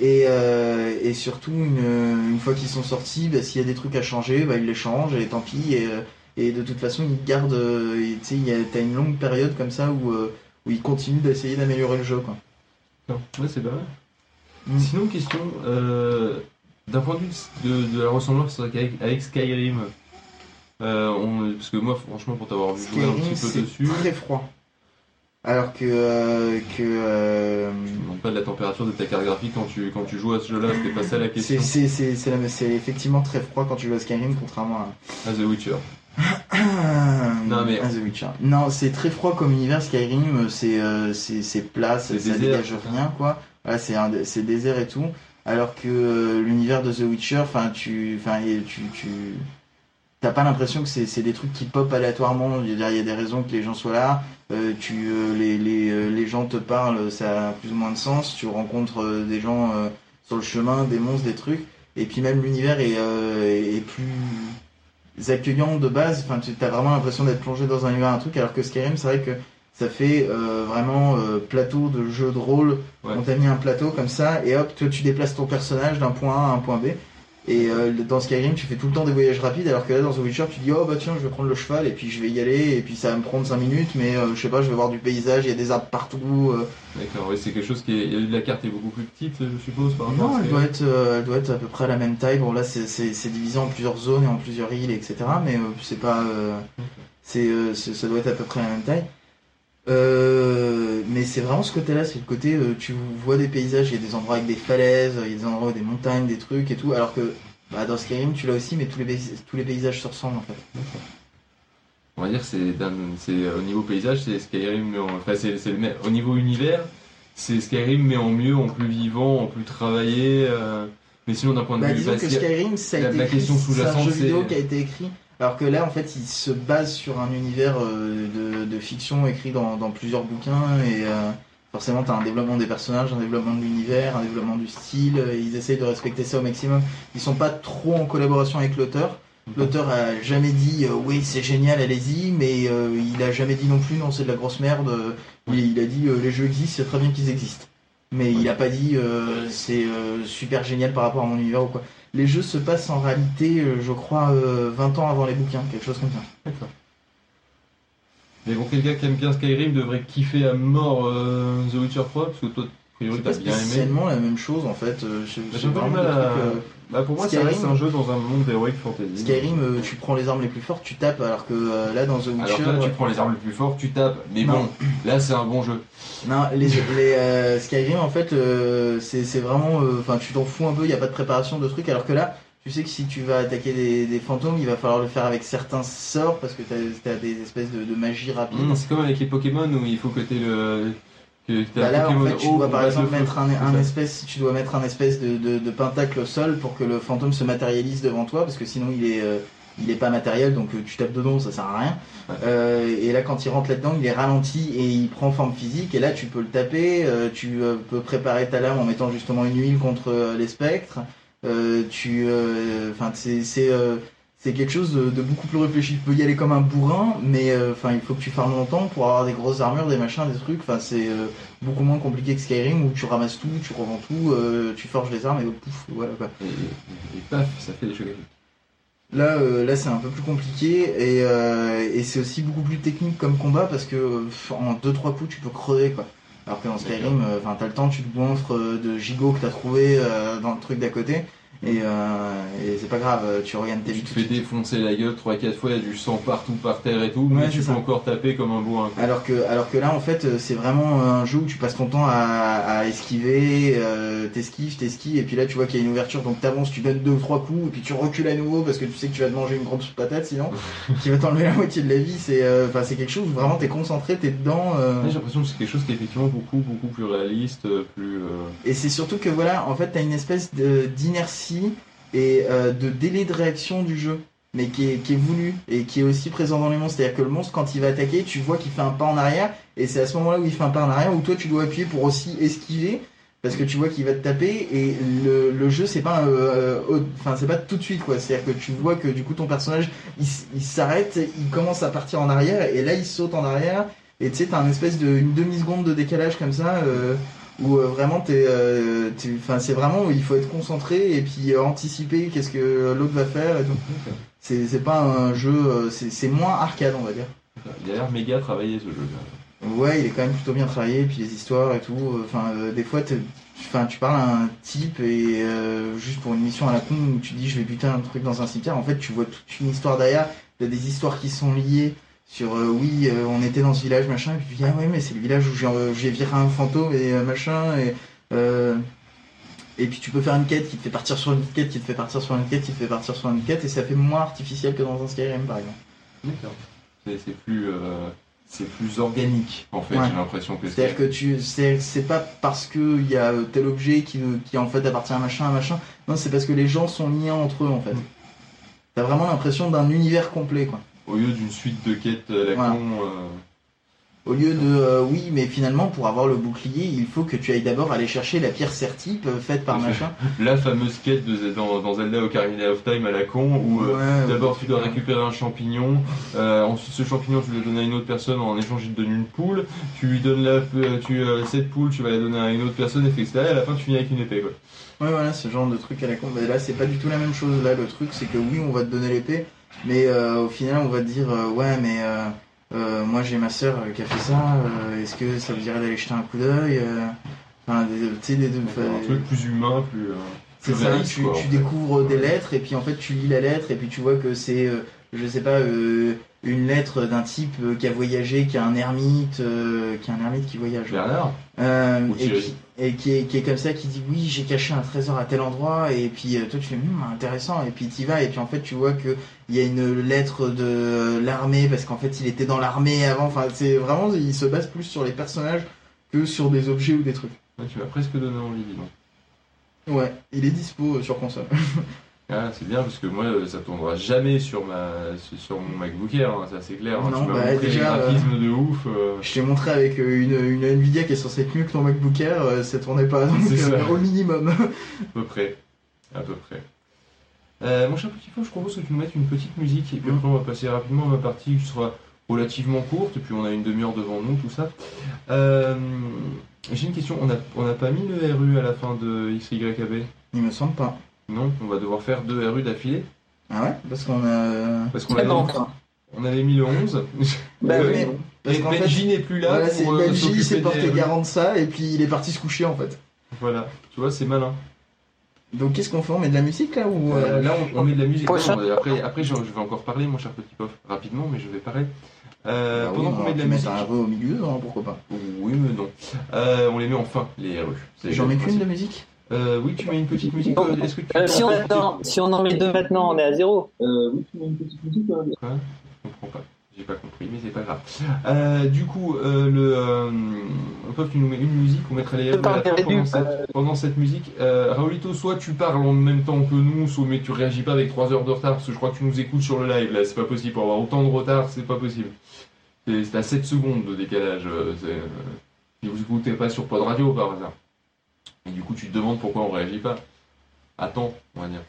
Et, euh, et surtout, une, une fois qu'ils sont sortis, bah, s'il y a des trucs à changer, bah, ils les changent et tant pis. Et, et de toute façon, ils gardent. et, Tu sais, il y a- t'as une longue période comme ça où, où ils continuent d'essayer d'améliorer le jeu. Quoi.
Non, Ouais, c'est pas mal.
Mm.
Sinon, question, euh, d'un point de vue de, de la ressemblance avec, avec Skyrim, euh, on- parce que moi, franchement, pour t'avoir vu jouer un petit peu
c'est
dessus,
très froid. Alors que. euh, que euh,
je me demande pas de la température de ta carte graphique quand tu, quand tu joues à ce jeu-là, c'était pas ça la question.
c'est- c'est- c'est la- c'est effectivement très froid quand tu joues à Skyrim, contrairement à.
Ah, The Witcher. <coughs> Non, mais-
The Witcher. Non, c'est très froid comme univers Skyrim, c'est euh, plat, ça, ça dégage rien quoi. Voilà, c'est un dé- c'est désert et tout. Alors que euh, l'univers de The Witcher, enfin tu enfin tu tu t'as pas l'impression que c'est des trucs qui pop aléatoirement, il y a des raisons que les gens soient là, euh, tu euh, les les les gens te parlent, ça a plus ou moins de sens, tu rencontres des gens sur le chemin, des monstres, des trucs. Et puis même l'univers est est plus accueillant de base. Enfin, tu as vraiment l'impression d'être plongé dans un univers, un truc, alors que Skyrim, c'est vrai que ça fait euh, vraiment euh, plateau de jeu de rôle.
Ouais.
On t'a mis un plateau comme ça, et hop, toi tu déplaces ton personnage d'un point A à un point B. Et euh, dans Skyrim, tu fais tout le temps des voyages rapides, alors que là, dans The Witcher, tu dis, oh bah tiens, je vais prendre le cheval, et puis je vais y aller, et puis ça va me prendre 5 minutes, mais je sais pas, je vais voir du paysage, il y a des arbres partout.
D'accord, c'est quelque chose qui est. La carte est beaucoup plus petite, je suppose, par
Non, elle doit, être, elle doit être à peu près à la même taille. Bon, là, c'est- divisé en plusieurs zones et en plusieurs îles, etc. Mais c'est pas. c'est c'est- ça doit être à peu près la même taille. Euh, mais c'est vraiment ce côté-là, c'est le côté, euh, tu vois des paysages, il y a des endroits avec des falaises, il y a des endroits avec des montagnes, des trucs et tout. Alors que bah, dans Skyrim, tu l'as aussi, mais tous les, tous les paysages se ressemblent en fait.
On va dire c'est c'est euh, au niveau paysage, c'est Skyrim, mais en- enfin c'est au niveau univers, c'est Skyrim mais en mieux, en plus vivant, en plus travaillé. euh, mais sinon d'un point de
Bah,
vue
disons que
basique-
Skyrim, ça a
la-
été
la question
c'est un
sous-jacente,
jeu vidéo qui a été écrit, alors que là, en fait, il se base sur un univers euh, de, de fiction écrit dans, dans plusieurs bouquins, et euh, forcément, tu as un développement des personnages, un développement de l'univers, un développement du style, et ils essayent de respecter ça au maximum. Ils sont pas trop en collaboration avec l'auteur. L'auteur a jamais dit euh, oui c'est génial allez-y mais euh, il a jamais dit non plus non c'est de la grosse merde il, il a dit euh, les jeux existent c'est très bien qu'ils existent mais il a pas dit euh, c'est euh, super génial par rapport à mon univers ou quoi les jeux se passent en réalité, euh, je crois, euh, 20 ans avant les bouquins, quelque chose comme ça.
D'accord. Mais bon, quelqu'un qui aime bien Skyrim devrait kiffer à mort The Witcher 3, parce que toi, a priori,
C'est
t'as bien aimé.
spécialement la même chose en fait.
Bah,
j'ai vraiment
mal
des
à.
trucs,
Bah, pour moi, ça
Skyrim-
reste un jeu dans un monde d'heroic fantasy.
Skyrim, euh, tu prends les armes les plus fortes, tu tapes, alors que euh, là dans The Witcher.
Alors que là, tu
ouais.
prends les armes les plus fortes, tu tapes. Mais
Non.
bon, là, c'est un bon jeu.
Non, les, les euh, Skyrim en fait, euh, c'est c'est vraiment. euh, Enfin, tu t'en fous un peu, il n'y a pas de préparation de trucs, alors que là. Tu sais que si tu vas attaquer des, des fantômes, il va falloir le faire avec certains sorts parce que tu as, des espèces de, de magie rapide.
Mmh, c'est comme avec les Pokémon où il faut que t'aies le.
Bah là, en fait, tu dois par exemple mettre un, espèce, tu dois mettre un espèce de, de, de pentacle au sol pour que le fantôme se matérialise devant toi, parce que sinon il est, euh, il est pas matériel, donc euh, tu tapes dedans, ça sert à rien.
Ouais.
Euh, et là, quand il rentre là-dedans, il est ralenti et il prend forme physique, et là tu peux le taper, euh, tu euh, peux préparer ta lame en mettant justement une huile contre euh, les spectres. Euh, tu, euh, enfin, c'est, c'est, quelque chose de, de beaucoup plus réfléchi. Tu peux y aller comme un bourrin, mais euh, il faut que tu farmes longtemps pour avoir des grosses armures, des machins, des trucs. Enfin, c'est euh, beaucoup moins compliqué que Skyrim où tu ramasses tout, tu revends tout, euh, tu forges les armes et pouf, voilà quoi.
Et, et- et paf, ça fait des chocs.
Là, là c'est un peu plus compliqué et, et c'est aussi beaucoup plus technique comme combat parce que en 2-3 coups tu peux crever quoi. Alors que dans Skyrim, enfin t'as le temps, tu te goinfres euh, de gigots que t'as trouvé dans le truc d'à côté et, euh, et c'est pas grave, tu regagnes ta vie
Tu te fais défoncer la gueule 3-4 fois, il y a du sang partout par terre et tout, mais
Ouais,
tu peux
ça.
encore taper comme un bourrin.
Alors que, alors que là, en fait, c'est vraiment un jeu où tu passes ton temps à, à esquiver, euh, t'esquives, t'esquives, et puis là, tu vois qu'il y a une ouverture, donc t'avances, tu donnes deux ou trois coups, et puis tu recules à nouveau parce que tu sais que tu vas te manger une grande patate sinon, <laughs> qui va t'enlever la moitié de la vie. C'est, euh, enfin, c'est quelque chose où vraiment t'es concentré, t'es dedans.
J'ai l'impression que c'est quelque chose qui est effectivement beaucoup, beaucoup plus réaliste, plus. euh,
Et c'est surtout que voilà, en fait, t'as une espèce de- et euh, de délai de réaction du jeu, mais qui est, voulu et qui est aussi présent dans les monstres. C'est-à-dire que le monstre, quand il va attaquer, tu vois qu'il fait un pas en arrière, et c'est à ce moment-là où il fait un pas en arrière où toi tu dois appuyer pour aussi esquiver. Parce que tu vois qu'il va te taper et le, jeu c'est pas euh, enfin pas tout de suite quoi c'est à dire que tu vois que du coup ton personnage il, s'arrête il commence à partir en arrière et là il saute en arrière et tu sais t'as un espèce de demi seconde de décalage comme ça euh, où euh, vraiment t'es, euh, t'es- enfin c'est vraiment où il faut être concentré et puis euh, anticiper qu'est-ce que l'autre va faire et tout. C'est, c'est pas un jeu, c'est, c'est moins arcade on va dire.
Il a l'air méga travaillé ce jeu.
Ouais, il est quand même plutôt bien travaillé, et puis les histoires et tout. Enfin, euh, des fois, enfin, tu parles à un type et euh, juste pour une mission à la con où tu dis je vais buter un truc dans un cimetière. En fait, tu vois toute une histoire derrière. T'as des histoires qui sont liées sur euh, oui, euh, on était dans ce village machin, et puis tu dis ah ouais, mais c'est le village où j'ai, euh, viré un fantôme et machin et et puis tu peux faire une quête qui te fait partir sur une quête, qui te fait partir sur une quête, qui te fait partir sur une quête, et ça fait moins artificiel que dans un Skyrim par exemple.
D'accord. C'est c'est plus, c'est plus organique en fait.
Ouais.
J'ai l'impression que
C'est-à-dire que tu, c'est c'est pas parce que il y a tel objet qui, qui en fait appartient à machin, à machin. Non, c'est parce que les gens sont liés entre eux en fait.
Mm.
T'as vraiment l'impression d'un univers complet quoi.
Au lieu d'une suite de quêtes à la
Voilà.
con. euh,
Au lieu de euh, oui, mais finalement pour avoir le bouclier, il faut que tu ailles d'abord aller chercher la pierre sertype euh, faite par <laughs> machin.
La fameuse quête de, dans, dans Zelda Ocarina of Time à la con où euh,
Ouais,
d'abord
ouais.
tu dois récupérer un champignon, euh, ensuite ce champignon tu le donnes à une autre personne en échange il te donne une poule, tu lui donnes la, euh, tu, euh, cette poule tu vas la donner à une autre personne et etc. Et à la fin tu finis avec une épée quoi.
Ouais, voilà, ce genre de truc à la con. Mais là, c'est pas du tout la même chose. Là, le truc, c'est que oui, on va te donner l'épée, mais euh, au final, on va te dire, euh, ouais, mais euh, euh, moi, j'ai ma sœur qui a fait ça. euh, Est-ce que ça vous dirait d'aller jeter un coup d'œil Enfin, des- tu sais, des deux.
un truc plus humain, plus. euh,
C'est ça, tu,
quoi,
tu découvres des lettres et puis en fait tu lis la lettre et puis tu vois que c'est, euh, je sais pas, euh, une lettre d'un type euh, qui a voyagé, qui a un ermite, euh, qui a un ermite qui voyage.
Bernard
Euh, et qui, et qui est, qui est comme ça, qui dit oui, j'ai caché un trésor à tel endroit, et puis toi tu fais Hum, intéressant, et puis tu vas, et puis en fait tu vois que il y a une lettre de l'armée, parce qu'en fait il était dans l'armée avant, enfin c'est vraiment, il se base plus sur les personnages que sur des objets ou des trucs.
Ouais, Tu m'as presque donné envie, dis donc.
Ouais, il est dispo sur console. <laughs>
Ah, c'est bien parce que moi euh, ça tournera jamais sur ma sur- mon MacBook Air, hein, ça c'est clair. hein.
Non,
tu
bah, déjà,
les graphismes de ouf. euh,
Je t'ai montré avec euh, une, une Nvidia qui est censée être mieux que ton MacBook Air, euh, ça tournait pas, donc
C'est ça.
euh, au minimum. <laughs>
À peu près. À peu près. Euh, mon cher petit faux, je propose que tu nous mettes une petite musique et puis après on va passer rapidement à ma partie qui sera relativement courte et puis on a une demi-heure devant nous, tout ça. Euh, J'ai une question, on n'a on n'a pas mis le RU à la fin de XYKB
Il me semble pas.
Non, on va devoir faire deux RU d'affilée
Ah ouais? Parce qu'on a.
parce qu'on on avait mis le 11. <laughs>
Bah
Euh,
oui.
mais- parce
et Benji n'est plus là
voilà, c'est
pour euh,
Benji s'est porté
RU.
garant de ça et puis il est parti se coucher en fait.
Voilà, tu vois, c'est malin.
Donc qu'est-ce qu'on fait? On met de la musique là ou
Euh,
euh,
là, on, on met de la musique. Non, après, après je, je vais encore parler, mon cher petit pof, rapidement, mais je vais parler. Euh,
bah
pendant
on
qu'on
va
met de la
mettre
musique.
un RE au milieu, hein, pourquoi pas.
Oui, mais non. Euh, on les met enfin, les RU.
J'en mets qu'une de musique
Euh, oui, tu mets une petite musique. Euh, Est-ce que tu
Euh, si, on,
peux-
non, si on en met deux maintenant, on est à zéro.
oui, tu mets une petite musique. Quoi? Je comprends pas. J'ai pas compris, mais c'est pas grave. Euh, du coup, euh, le euh, Pof, tu nous mets une musique, on mettra les
des
pendant, cette, pendant cette musique. Euh, Raoulito, soit tu parles en même temps que nous, soit mais tu réagis pas avec 3 heures de retard, parce que je crois que tu nous écoutes sur le live, là, c'est pas possible. Pour avoir autant de retard, c'est pas possible. C'est à 7 secondes de décalage. euh, euh, Si vous écoutez pas sur Pod Radio par hasard. Et du coup, tu te demandes pourquoi on réagit pas. Attends, on va dire.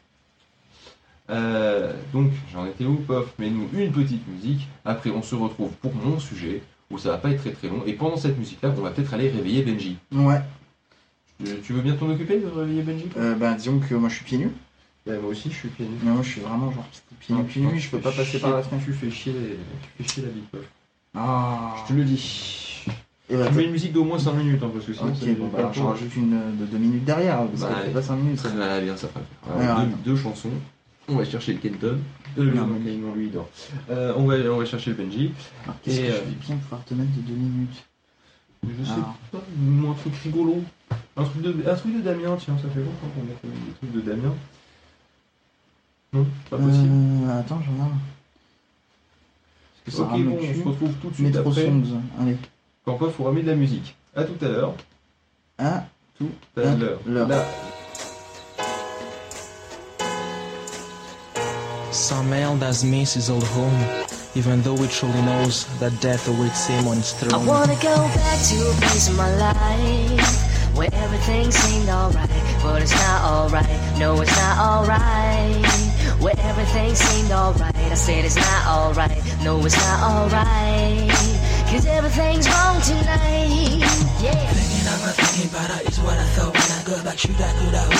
Euh, donc, j'en étais où, Pof? Mets-nous une petite musique. Après, on se retrouve pour mon sujet, où ça va pas être très très long. Et pendant cette musique-là, on va peut-être aller réveiller Benji.
Ouais.
Tu, tu veux bien t'en occuper de réveiller Benji
Euh, bah disons que moi je suis pieds nus.
Bah, Moi aussi, je suis pieds nus.
Mais moi je suis vraiment genre pieds nus, pieds nus, je peux pas passer par la fenêtre.
Tu fais chier, tu fais chier la vie, Pof.
Ah.
Je te le dis.
Et bah,
Tu mets une musique d'au moins 5 minutes, hein, parce que sinon, ça
Ok, bon bah alors rajoute une de 2 minutes derrière, parce
Bah,
pas 5 minutes.
Ça va bien, ça va le faire.
Ouais,
Alors,
ouais.
deux, deux chansons. On va chercher le Kenton. Euh,
Non,
non, mais non, lui, il dort. Euh, on, va, on va chercher le Benji.
Alors qu'est-ce
Et,
que
euh,
je vais bien pouvoir te mettre de 2 minutes
Je sais
Alors.
pas, dis-moi un truc rigolo. Un truc, de, un truc de Damien, tiens, ça fait longtemps qu'on a fait des trucs de Damien. Non, pas possible.
Euh, attends, j'en ai un. Parce que ça
ok, bon, on se retrouve tout de suite
Métro
après.
Songs, allez.
Quand pas, faut ramener de la musique. À tout à l'heure.
À
Tout à
À
l'heure.
l'heure.
Là.
Some elders miss his old home, even though he truly knows that death awaits him on his
I wanna go back to a place in my life where everything seemed alright, but it's not alright. No, it's not alright. Where everything seemed alright, I said it's not alright. No, it's not alright. Cause everything's wrong tonight. Yeah.
Thinking about thinking about what I thought when I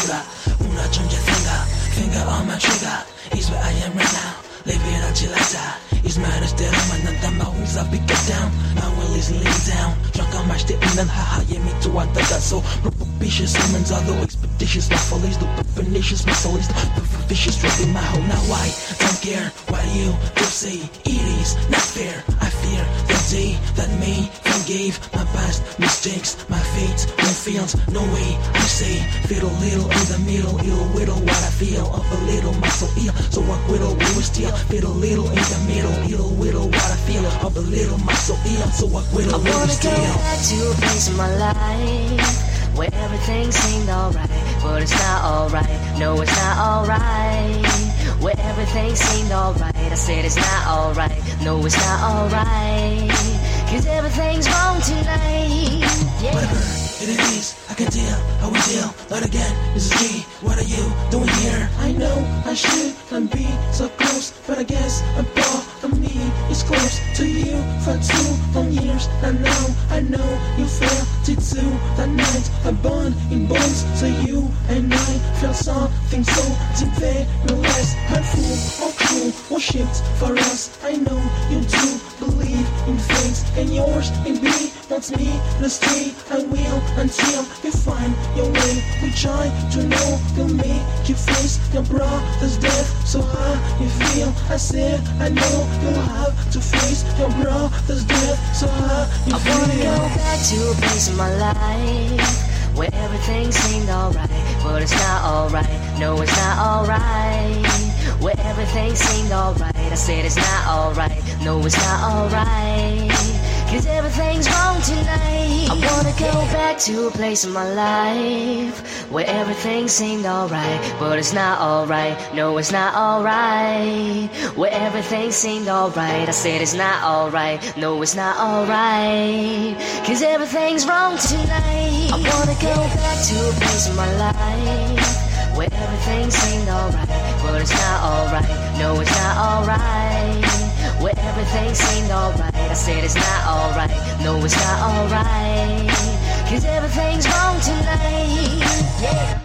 back. Una change a finger, finger on my trigger. Is where I am right now. It until I die. My wings up, pick down. My will is laying down. Drunk on my statement and haha, yeah, me too. I that's so propitious. Humans are the expeditious. My follies, the pernicious. My soul is the vicious. Really, my whole now. Why? Don't care what you do say. It is not fair. I fear the day that me forgave my past mistakes. My fate won't fail. No way. I say, a little in the middle. Ill whittle what I feel. Up a little, soul ill. So I whittle, we will. Feel a little in the middle. little, little what I feel. Of a little so ill, so I quit
I
a little
wanna go back to a place in my life where everything seemed alright, but it's not alright. No, it's not alright. Where everything seemed alright, I said it's not alright. No, it's not alright. Cause everything's wrong tonight. Yeah.
Whatever it is, I can tell how we deal. But again, this is me. What are you doing here? I know I shouldn't be so close, but I guess a part of me is close to you for two long years. And now I know you felt it too. That night I bond in bonds, so you and I felt something so deep no less hurtful or cruel or for us. I know you do believe in things, and yours in me wants me to stay. I will until you find your way. We try to know you'll make you face your brother's death. So how you feel? I said I know you'll have to face your brother's death. So how you
I wanna go back to a place in my life where everything seemed alright, but it's not alright. No, it's not alright. Where everything seemed alright, I said it's not alright. No, it's not alright. Cause everything's wrong tonight. I wanna go back to a place in my life where everything seemed alright, but it's not alright. No, it's not alright. Where everything seemed alright, I said it's not alright. No, it's not alright. Cause everything's wrong tonight. I wanna go back to a place in my life where everything seemed alright, but it's not alright. No, it's not alright. Where everything seemed alright, I said it's not alright. No, it's not alright. Cause everything's wrong tonight. Yeah.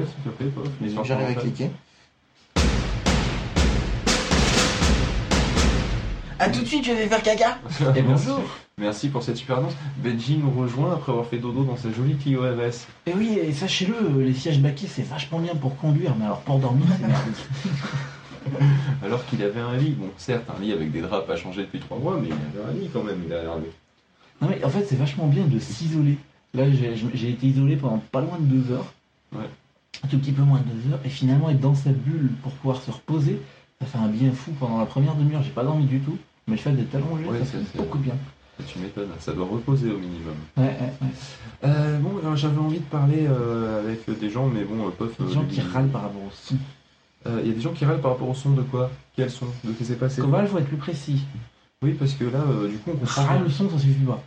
S'il te plaît, Pof,
J'arrive à cliquer. À tout de suite, je vais faire caca. <laughs>
Et
Merci.
bonjour.
Merci pour cette super annonce. Benji nous rejoint après avoir fait dodo dans sa jolie Clio RS.
Et oui, et sachez-le, les sièges baquets c'est vachement bien pour conduire, mais alors pour dormir c'est merdique. <laughs>
Alors qu'il avait un lit, bon certes un lit avec des draps pas changés depuis trois mois, mais il avait un lit quand même, il a l'air
Non mais en fait c'est vachement bien de s'isoler. Là j'ai j'ai été isolé pendant pas loin de deux heures.
Ouais.
Un tout petit peu moins de deux heures. Et finalement être dans sa bulle pour pouvoir se reposer, ça fait un bien fou pendant la première demi-heure. J'ai pas dormi du tout. Mais le fait d'être allongé,
Ouais,
ça
ça,
fait
c'est-
beaucoup bien.
Tu m'étonnes, ça doit reposer au minimum.
Ouais, ouais, ouais.
Euh, bon, j'avais envie de parler euh, avec des gens, mais bon, euh, pof.
Des
euh,
gens qui râlent par rapport au son.
Il y a des gens qui râlent par rapport au son de quoi? Quel son? De ce qui s'est passé
Koval, faut être plus précis?
Oui, parce que là, du coup, on.
Râle le son, ça suffit pas.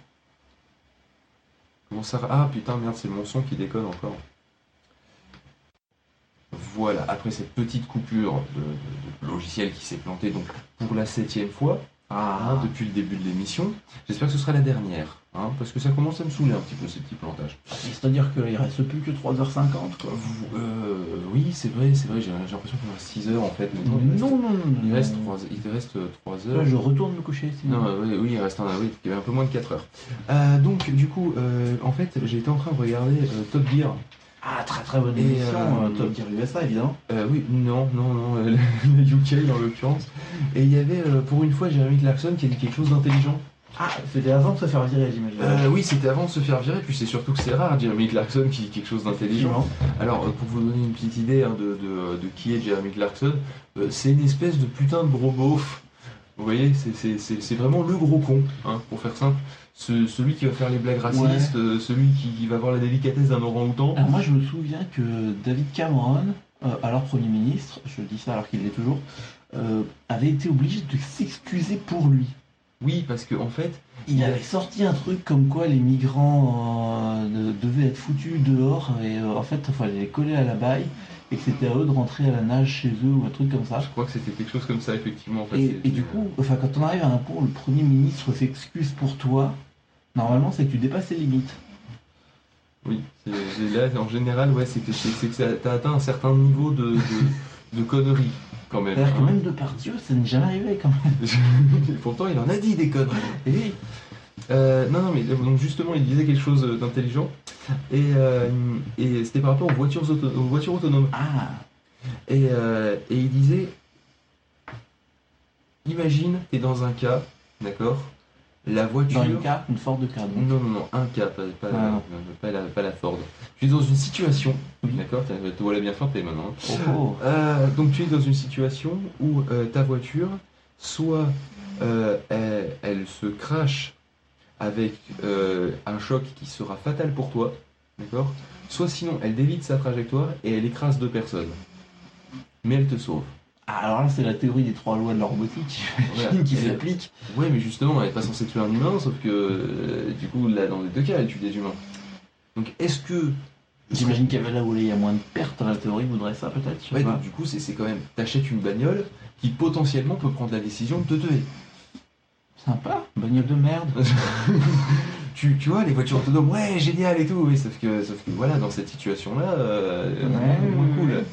Comment ça Ah putain, merde, c'est mon son qui déconne encore. Voilà, après cette petite coupure de, de- de logiciel qui s'est planté donc pour la septième fois, hein,
Ah,
depuis le début de l'émission, j'espère que ce sera la dernière, hein, parce que ça commence à me saouler un petit peu ces petits plantages.
c'est-à-dire qu'il reste plus que 3h50 quoi.
Vous- euh, oui, c'est vrai, c'est vrai, j'ai l'impression qu'on a 6 heures en fait. mais non, il reste-
Non, non.
Il reste
non.
3, il reste 3
Là,
heures.
je retourne me coucher. sinon.
Non, euh, oui, oui, il reste un, oui, il y avait un peu moins de 4 heures. Euh, donc, du coup, euh, en fait, j'ai été en train de regarder euh, Top Gear.
Ah, très très bonne émission,
euh,
euh, Top Gear USA évidemment.
Euh, oui, non, non, non, euh, la UK en l'occurrence. Et il y avait, pour une fois, Jeremy Clarkson qui a dit quelque chose d'intelligent.
Ah, c'était avant de se faire virer, j'imagine.
Euh, oui, c'était avant de se faire virer, puis c'est surtout que c'est rare, Jeremy Clarkson qui dit quelque chose d'intelligent. Alors, pour vous donner une petite idée hein, de, de- de qui est Jeremy Clarkson, euh, c'est une espèce de putain de gros beauf. Vous voyez, c'est- vraiment le gros con, hein, pour faire simple. Ce- celui qui va faire les blagues racistes, euh, celui qui, qui va avoir la délicatesse d'un orang-outan.
Moi, je me souviens que David Cameron, euh, alors Premier ministre, je dis ça alors qu'il l'est toujours, euh, avait été obligé de s'excuser pour lui.
Oui, parce que en fait,
Il avait sorti un truc comme quoi les migrants euh, de- devaient être foutus dehors et en fait il fallait les coller à la baille et que c'était à eux de rentrer à la nage chez eux ou un truc comme ça.
je crois que c'était quelque chose comme ça, effectivement. En fait,
Et, du coup, enfin, quand on arrive à un point où le Premier ministre s'excuse pour toi, normalement c'est que tu dépasses les limites.
Oui, là, en général, ouais, c'est que, ça- t'as atteint un certain niveau de, de, de conneries, quand même.
C'est-à-dire que
hein.
même de par Dieu, ça n'est jamais arrivé quand même. <laughs>
Et pourtant, il en a dit des conneries.
Et oui.
Euh, non, non, mais donc justement, il disait quelque chose d'intelligent. Et, euh, et c'était par rapport aux voitures, auto- aux voitures autonomes.
Ah,
Et, euh, et il disait Imagine, t'es dans un cas, d'accord? La voiture.
dans une carte, une Ford de donc.
Non, non, non, un cas, pas, pas,
Ah,
pas la, pas la Ford. Tu es dans une situation,
Oui.
d'accord? Te voilà bien forte maintenant.
Oh, oh.
Donc tu es dans une situation où ta voiture, soit elle, elle se crache avec euh, un choc qui sera fatal pour toi, d'accord? Soit sinon elle dévite sa trajectoire et elle écrase deux personnes. Mais elle te sauve.
Ah, alors là, c'est la théorie des trois lois de la robotique <laughs> qui s'applique.
Ouais, mais justement, elle n'est pas censée tuer un humain, sauf que euh, du coup, là, dans les deux cas, elle tue des humains. Donc est-ce que.
J'imagine qu'il y avait là où il y a moins de pertes, la théorie voudrait ça peut-être.
Ouais, donc du coup, c'est c'est quand même. T'achètes une bagnole qui potentiellement peut prendre la décision de te tuer.
Sympa, bagnole de merde. <laughs>
tu, tu vois, les voitures autonomes, ouais, génial et tout, oui, sauf que, sauf que voilà, dans cette situation-là, euh,
Ouais,
moins
ouais,
cool.
ouais.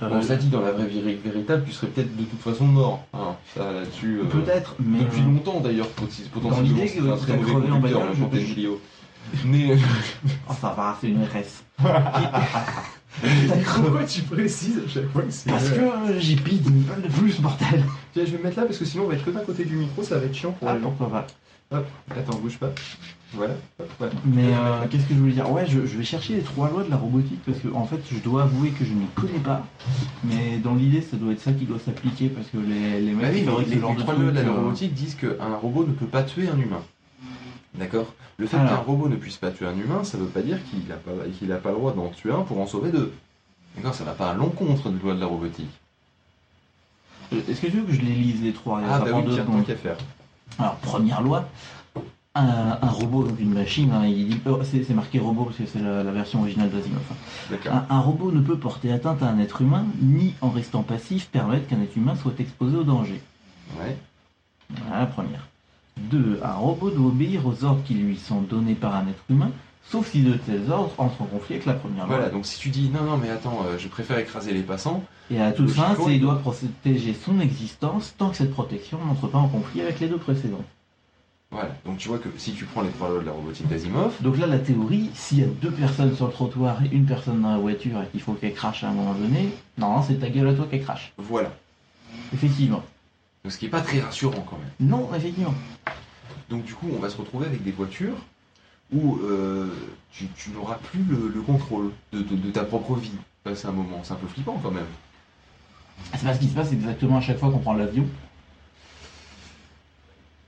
Bon,
Euh,
ça dit, dans la vraie vie véritable, tu serais peut-être de toute façon mort. hein, ça là-dessus. euh,
Peut-être, mais.
Depuis
euh,
longtemps d'ailleurs, poten- potentiellement.
l'idée que tu
mauvais
crever en bagnole, je-.
Mais.
Oh, ça va, c'est une RS. <laughs>
Pourquoi tu précises à chaque fois que c'est.
Parce que euh, j'ai 10 balles de plus, bordel.
Tiens, je vais me mettre là parce que sinon on va être que d'un côté du micro, ça va être chiant pour
Ah,
les gens.
pourquoi pas.
Hop, attends, bouge pas. Voilà, hop, voilà.
Mais euh, qu'est-ce que je voulais dire? Ouais, je, je vais chercher les trois lois de la robotique parce que en fait, je dois avouer que je ne les connais pas. Mais dans l'idée, ça doit être ça qui doit s'appliquer parce que les, les mecs
Bah oui,
qui fabriquent
les, les
de
trois lois de la
euh,
robotique disent qu'un robot ne peut pas tuer un humain. D'accord Le fait qu'un robot ne puisse pas tuer un humain, ça veut pas dire qu'il n'a pas, qu'il a pas le droit d'en tuer un pour en sauver deux. D'accord Ça va pas à l'encontre des lois de la robotique.
euh, Est-ce que tu veux que je les lise les trois?
Ah bah oui,
deux
tiens, tant qu'à faire.
Alors, première loi, un, un robot, donc une machine, hein, il dit- oh, c'est c'est marqué robot parce que c'est la, la version originale d'Asimov.
D'accord.
Un, un robot ne peut porter atteinte à un être humain, ni en restant passif permettre qu'un être humain soit exposé au danger.
Ouais.
Voilà la première. Deux, un robot doit obéir aux ordres qui lui sont donnés par un être humain, sauf si de tels ordres entrent en conflit avec la première loi.
Voilà, donc si tu dis non, non, mais attends, euh, je préfère écraser les passants,
Et à toute fin, c'est il
il-
doit protéger son existence tant que cette protection n'entre pas en conflit avec les deux précédents.
voilà. Donc tu vois que si tu prends les trois lois de la robotique d'Asimov,
Donc là, la théorie, s'il y a deux personnes sur le trottoir et une personne dans la voiture et qu'il faut qu'elle crache à un moment donné, non, c'est ta gueule à toi qu'elle crache.
voilà.
Effectivement.
Donc ce qui est pas très rassurant quand même.
Non, effectivement.
Donc du coup, on va se retrouver avec des voitures où euh, tu, tu n'auras plus le, le contrôle de, de- de ta propre vie. Enfin, c'est un moment, c'est un peu flippant quand même.
C'est pas ce qui se passe exactement à chaque fois qu'on prend l'avion.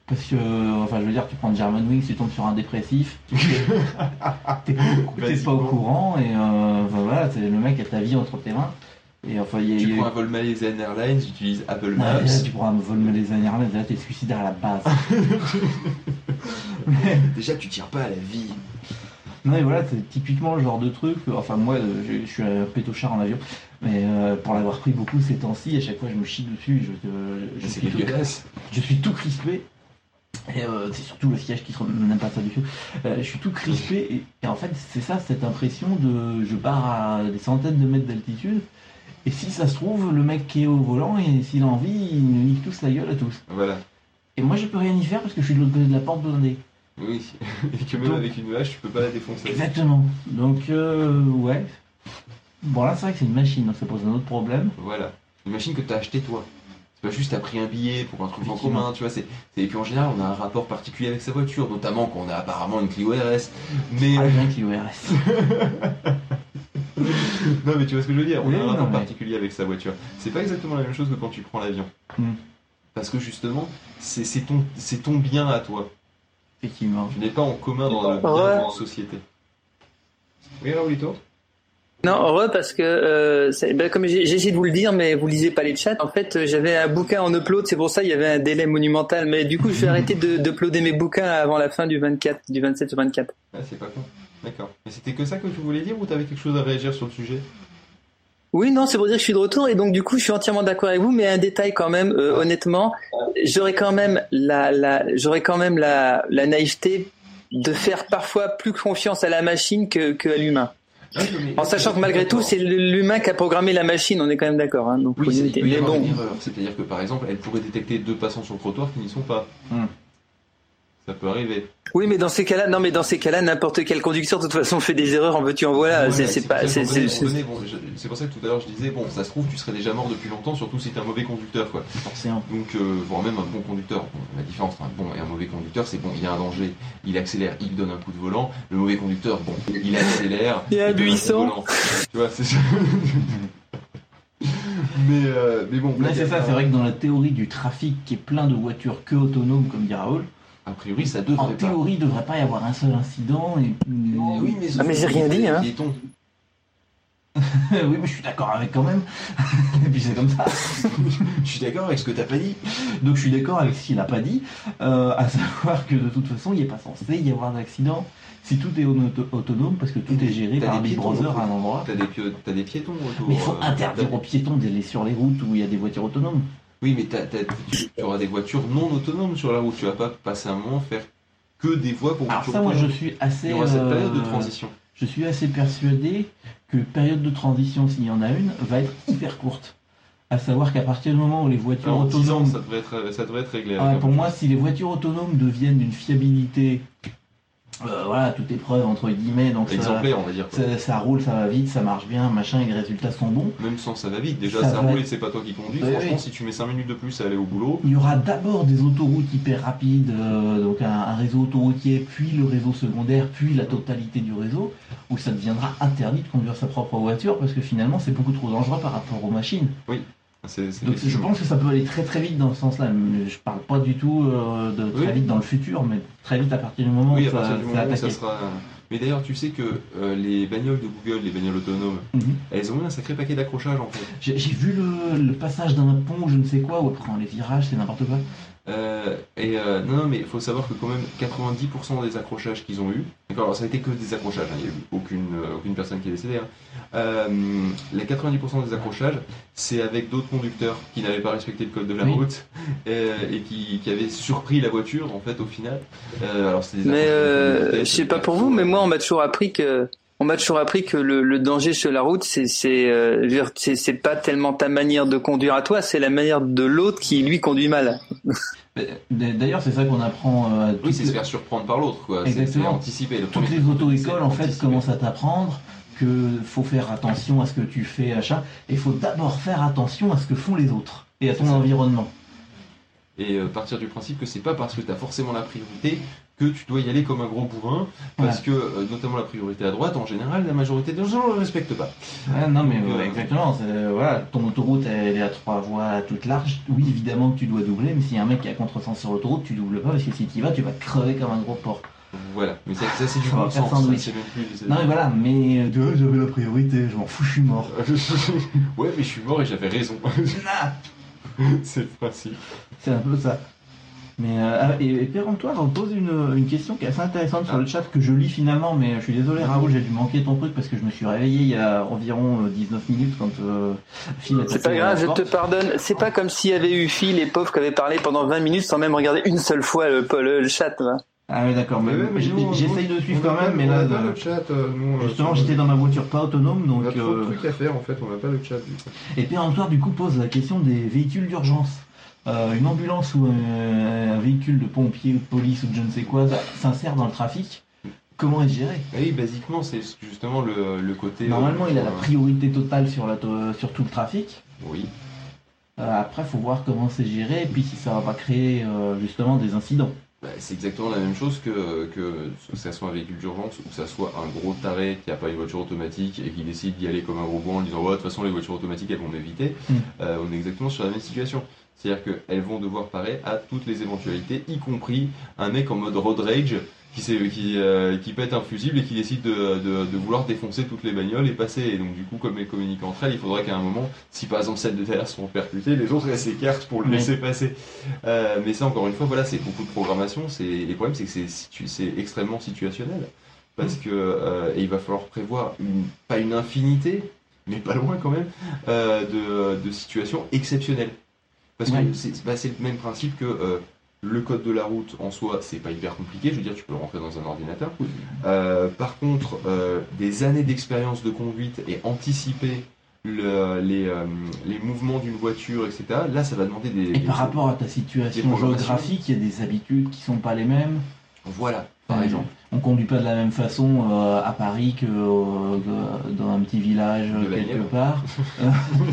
Parce que, enfin, je veux dire, tu prends German Wings, tu tombes sur un dépressif, <laughs> t'es pas au courant, et euh, enfin, voilà, le mec a ta vie entre tes mains. Et enfin, y a.
Tu
y a-
prends un vol Malaysian Airlines, tu utilises Apple
Ouais,
Maps.
là, tu prends un vol les années là t'es suicidaire à la base. <laughs>
Déjà, tu tires pas à la vie.
Non mais voilà, c'est typiquement le genre de truc, enfin moi euh, je, je suis un pétochard en avion, mais euh, pour l'avoir pris beaucoup ces temps-ci, à chaque fois je me chie dessus, je, euh, je,
C'est
suis, tout,
dégueulasse.
je suis tout crispé, et euh, c'est surtout le siège qui même pas ça du tout, Euh, je suis tout crispé, et, et en fait c'est ça cette impression de je pars à des centaines de mètres d'altitude, et si ça se trouve, le mec qui est au volant, et s'il a envie, il nous nique tous la gueule à tous.
Voilà.
Et moi je peux rien y faire parce que je suis de l'autre côté de la porte blindée.
Oui. <laughs> Et que même
Donc-
avec une hache, tu peux pas la défoncer.
Exactement. Donc, euh, ouais. Bon, là, c'est vrai que c'est une machine, donc ça pose un autre problème.
Voilà. Une machine que tu as acheté toi. C'est pas juste t'as pris un billet pour un truc en commun, tu vois. C'est, Et puis en général, on a un rapport particulier avec sa voiture, notamment quand on a apparemment une Clio RS. Mais
Ah, bien qu'il RS. <laughs> <laughs>
non, mais tu vois ce que je veux dire. On
Oui,
a un rapport
mais-
particulier avec sa voiture. C'est pas exactement la même chose que quand tu prends l'avion.
Hmm.
Parce que justement, c'est, ton, bien à toi.
Effectivement.
Tu n'es pas en commun dans
Ouais.
d'une société. Oui, Raoulito?
Non, heureux parce que, euh, ben, comme j'ai j'ai essayé de vous le dire, mais vous lisez pas les chats. En fait, euh, j'avais un bouquin en upload, c'est pour ça il y avait un délai monumental. Mais du coup, je vais <laughs> arrêter de d'uploader mes bouquins avant la fin du 24, du 27 au 24.
Ah, c'est pas con. D'accord. Mais c'était que ça que tu voulais dire ou t'avais quelque chose à réagir sur le sujet?
Oui, non, c'est pour dire que je suis de retour et donc du coup, je suis entièrement d'accord avec vous. Mais un détail quand même, euh, honnêtement, j'aurais quand même la, la j'aurais quand même la, la naïveté de faire parfois plus confiance à la machine que, que à l'humain. En sachant que malgré tout, c'est l'humain qui a programmé la machine, on est quand même d'accord. Hein, donc,
Oui,
bon,
erreur. C'est-à-dire que par exemple, elle pourrait détecter deux passants sur le trottoir qui n'y sont pas.
Hmm.
Ça peut arriver.
oui, mais dans ces cas-là, non, mais dans ces cas-là, n'importe quel conducteur de toute façon fait des erreurs. En veux-tu, en voilà.
Voilà,
c'est pas,
ça
c'est
bon, pour ça que tout à l'heure je disais, bon, ça se trouve, tu serais déjà mort depuis longtemps, surtout si t'es un mauvais conducteur, quoi.
Forcément.
Donc, euh, voire même un bon conducteur. Bon, la différence entre un bon et un mauvais conducteur, c'est bon, il y a un danger, il accélère, il donne un coup de volant. Le mauvais conducteur, bon, il accélère.
Il y a un
donne coup de
buisson.
volant. Tu vois, c'est ça. <laughs> mais, euh, mais bon,
Là,
blague
c'est ça, c'est vrai que dans la théorie du trafic qui est plein de voitures que autonomes, comme dit Raoul,
A priori, ça
en
devrait pas.
théorie, il devrait pas y avoir un seul incident. Et...
Oui, mais,
Ah, mais j'ai rien dit, hein.
Piétons. <laughs>
oui, mais je suis d'accord avec quand même. <laughs> et puis c'est comme ça. <laughs>
Je suis d'accord avec ce que t'as pas dit.
Donc je suis d'accord avec ce qu'il n'a pas dit, euh, à savoir que de toute façon, il n'est pas censé y avoir d'accident si tout est auto- autonome, parce que tout est géré par
des
Big Brother
en
à un endroit.
T'as des, des piétons autour.
Mais il faut
euh,
interdire aux piétons d'aller sur les routes où il y a des voitures autonomes.
Oui, mais tu, tu auras des voitures non autonomes sur la route. Tu vas pas passer un moment faire que des voies pour
Alors ça, moi, je suis assez...
Il y aura cette période de
euh,
transition.
Je suis assez persuadé que période de transition, s'il y en a une, va être hyper courte. À savoir qu'à partir du moment où les voitures
Alors, 10 ans,
autonomes...
ça devrait être, ça devrait être réglé.
Ah,
un
pour moi, si les voitures autonomes deviennent d'une fiabilité... euh, voilà, toute épreuve entre guillemets, donc ça,
on va dire.
ça, ça roule, ça va vite, ça marche bien, machin, et les résultats sont bons.
Même sans ça va vite. Déjà,
Ça
roule et c'est pas toi qui conduis.
Oui,
Franchement,
oui.
si tu mets 5 minutes de plus à aller au boulot,
Il y aura d'abord des autoroutes hyper rapides, euh, donc un, un réseau autoroutier, puis le réseau secondaire, puis la totalité du réseau, où ça deviendra interdit de conduire sa propre voiture parce que finalement c'est beaucoup trop dangereux par rapport aux machines. Donc je pense que ça peut aller très très vite dans ce sens-là. Mais Je parle pas du tout euh, de très
Oui.
vite dans le futur, mais très vite à partir du moment
Oui,
où
à
ça,
du moment où ça sera. Mais d'ailleurs, tu sais que euh, les bagnoles de Google, les bagnoles autonomes,
Mhm.
elles ont eu un sacré paquet d'accrochages en fait.
J'ai vu le, le passage d'un pont ou je ne sais quoi, où après les virages c'est n'importe quoi.
Euh, et euh, non, non, mais il faut savoir que quand même 90% des accrochages qu'ils ont eu, d'accord, alors ça a été que des accrochages, hein, il n'y a eu aucune, euh, aucune personne qui est décédée. hein. Euh, les 90% des accrochages, c'est avec d'autres conducteurs qui n'avaient pas respecté le code de la
Oui.
route <laughs> euh, et qui, qui avaient surpris la voiture en fait au final. Euh, alors c'était des
Mais euh, je sais pas pour vous, mais moi on m'a toujours appris que on m'a toujours appris que le, le danger sur la route, c'est c'est euh, c'est pas tellement ta manière de conduire à toi, c'est la manière de l'autre qui lui conduit mal. <laughs>
Mais, D'ailleurs, c'est ça qu'on apprend euh, à
Oui,
toutes
c'est
les-
se faire surprendre par l'autre, quoi. C'est- anticiper. Le
toutes les auto-écoles en fait
anticiper.
commencent à t'apprendre que faut faire attention à ce que tu fais, achat, et il faut d'abord faire attention à ce que font les autres et à ton
ça.
environnement.
Et euh, partir du principe que c'est pas parce que tu as forcément la priorité que tu dois y aller comme un gros bourrin, parce que euh, notamment la priorité à droite, en général, la majorité des gens ne le respectent pas.
Ouais, non mais
Donc,
ouais,
euh,
exactement, c'est- euh, voilà, ton autoroute elle est à trois voies toute large, oui évidemment que tu dois doubler, mais s'il y a un mec qui a contresens sur l'autoroute, tu doubles pas parce que si tu y vas, tu vas crever comme un gros porc.
Voilà, mais ça, ça, c'est du
Ça va
bon
faire
sens. ça,
sandwich.
c'est même plus- c'est-
Non mais voilà, mais euh, j'avais la priorité, je m'en fous, je suis mort. <laughs>
ouais, mais je suis mort et j'avais raison.
Ah, <laughs>
c'est le principe.
c'est un peu ça. Mais euh, ah, et, et Péremptoire pose une, une question qui est assez intéressante sur le chat que je lis finalement, mais je suis désolé Raoul, j'ai dû manquer ton truc parce que je me suis réveillé il y a environ euh, 19 minutes quand euh, Phil a
C'est pas grave, je te pardonne. C'est pas comme s'il y avait eu Phil et pauvre qui avait parlé pendant 20 minutes sans même regarder une seule fois le, le, le chat. va.
Ah oui d'accord, mais, j'essaye de suivre
on
quand même, mais
on
là,
pas
de-
le chat, euh, nous, euh,
justement j'étais dans ma voiture pas autonome,
On
donc...
a trop de
euh,
trucs à faire en fait, on n'a pas le chat du coup.
Et Péremptoire du coup pose la question des véhicules d'urgence. Euh, une ambulance ou un, un véhicule de pompier ou de police ou de je ne sais quoi s'insère dans le trafic, comment est-ce géré?
Oui, basiquement, c'est justement le, le côté.
Normalement,
euh,
il a la
euh,
priorité totale sur, la to- sur tout le trafic.
Oui.
Euh, après, faut voir comment c'est géré et puis si ça va pas créer euh, justement des incidents.
Bah, c'est exactement la même chose que, que que ça soit un véhicule d'urgence ou que ça soit un gros taré qui n'a pas une voiture automatique et qui décide d'y aller comme un gros bon en disant ouais, de toute façon les voitures automatiques elles vont m'éviter.
Mm.
Euh, on est exactement sur la même situation. C'est-à-dire qu'elles vont devoir parer à toutes les éventualités, y compris un mec en mode road rage qui, qui, euh, qui pète un fusible et qui décide de, de, de vouloir défoncer toutes les bagnoles et passer. Et donc du coup, comme elles communiquent entre elles, il faudrait qu'à un moment, si par exemple celles de derrière sont percutées, les autres elles s'écartent pour le
Oui.
laisser passer. Euh, mais ça, encore une fois, voilà, c'est beaucoup de programmation. C'est les problèmes, c'est que c'est situ- extrêmement situationnel parce que euh, et il va falloir prévoir une, pas une infinité, mais pas loin quand même, de, de situations exceptionnelles. Parce
Ouais.
que c'est bah, c'est le même principe que euh, le code de la route en soi, c'est pas hyper compliqué. Je veux dire, tu peux le rentrer dans un ordinateur. Euh, par contre, euh, des années d'expérience de conduite et anticiper le- les, euh, les mouvements d'une voiture, etc. Là, ça va demander des.
Et
des-
par rapport à ta situation géographique, il y a des habitudes qui sont pas les mêmes.
Voilà, par exemple.
On conduit pas de la même façon euh, à Paris que, euh, que dans un petit village quelque part. <laughs> Euh,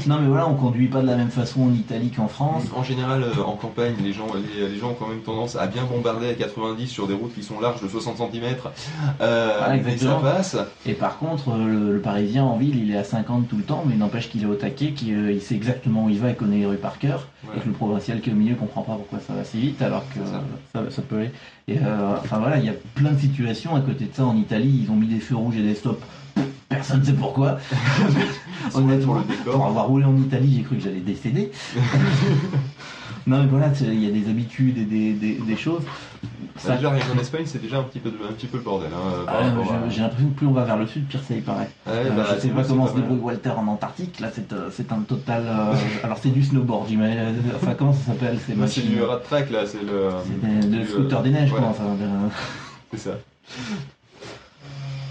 non mais voilà, on conduit pas de la même façon en Italie qu'en France.
En général, en campagne, les gens, les, les gens ont quand même tendance à bien bombarder à 90 sur des routes qui sont larges de 60 cm. Ça
exactement.
passe.
Et par contre, le, le Parisien en ville, il est à 50 tout le temps, mais n'empêche qu'il est au taquet, qu'il il sait exactement où il va et connaît les rues par cœur.
Voilà.
Et que le provincial qui est au milieu comprend pas pourquoi ça va si vite, alors que
ça.
ça, ça peut aller. Et enfin voilà, il y a plein de situations. À côté de ça, en Italie, ils ont mis des feux rouges et des stops. Personne ne sait pourquoi. <laughs> Honnêtement,
pour le décor.
pour avoir roulé en Italie, j'ai cru que j'allais décéder. <laughs> non mais voilà, il y a des habitudes et des, des, des choses.
Ça, déjà, rien qu'en Espagne, c'est déjà un petit peu, un petit peu le bordel. Hein,
Ah,
à-
j'ai l'impression que plus on va vers le sud, pire ça y paraît.
Ouais,
Euh,
bah,
je sais
c'est-
pas comment se débrouille Walter en Antarctique. Là, c'est euh, un total. euh, alors, c'est du snowboard, j'imagine. Enfin, comment ça s'appelle C'est
Bah, C'est du rat track là, c'est le. Du,
scooter
euh,
des neiges, de-
C'est ça.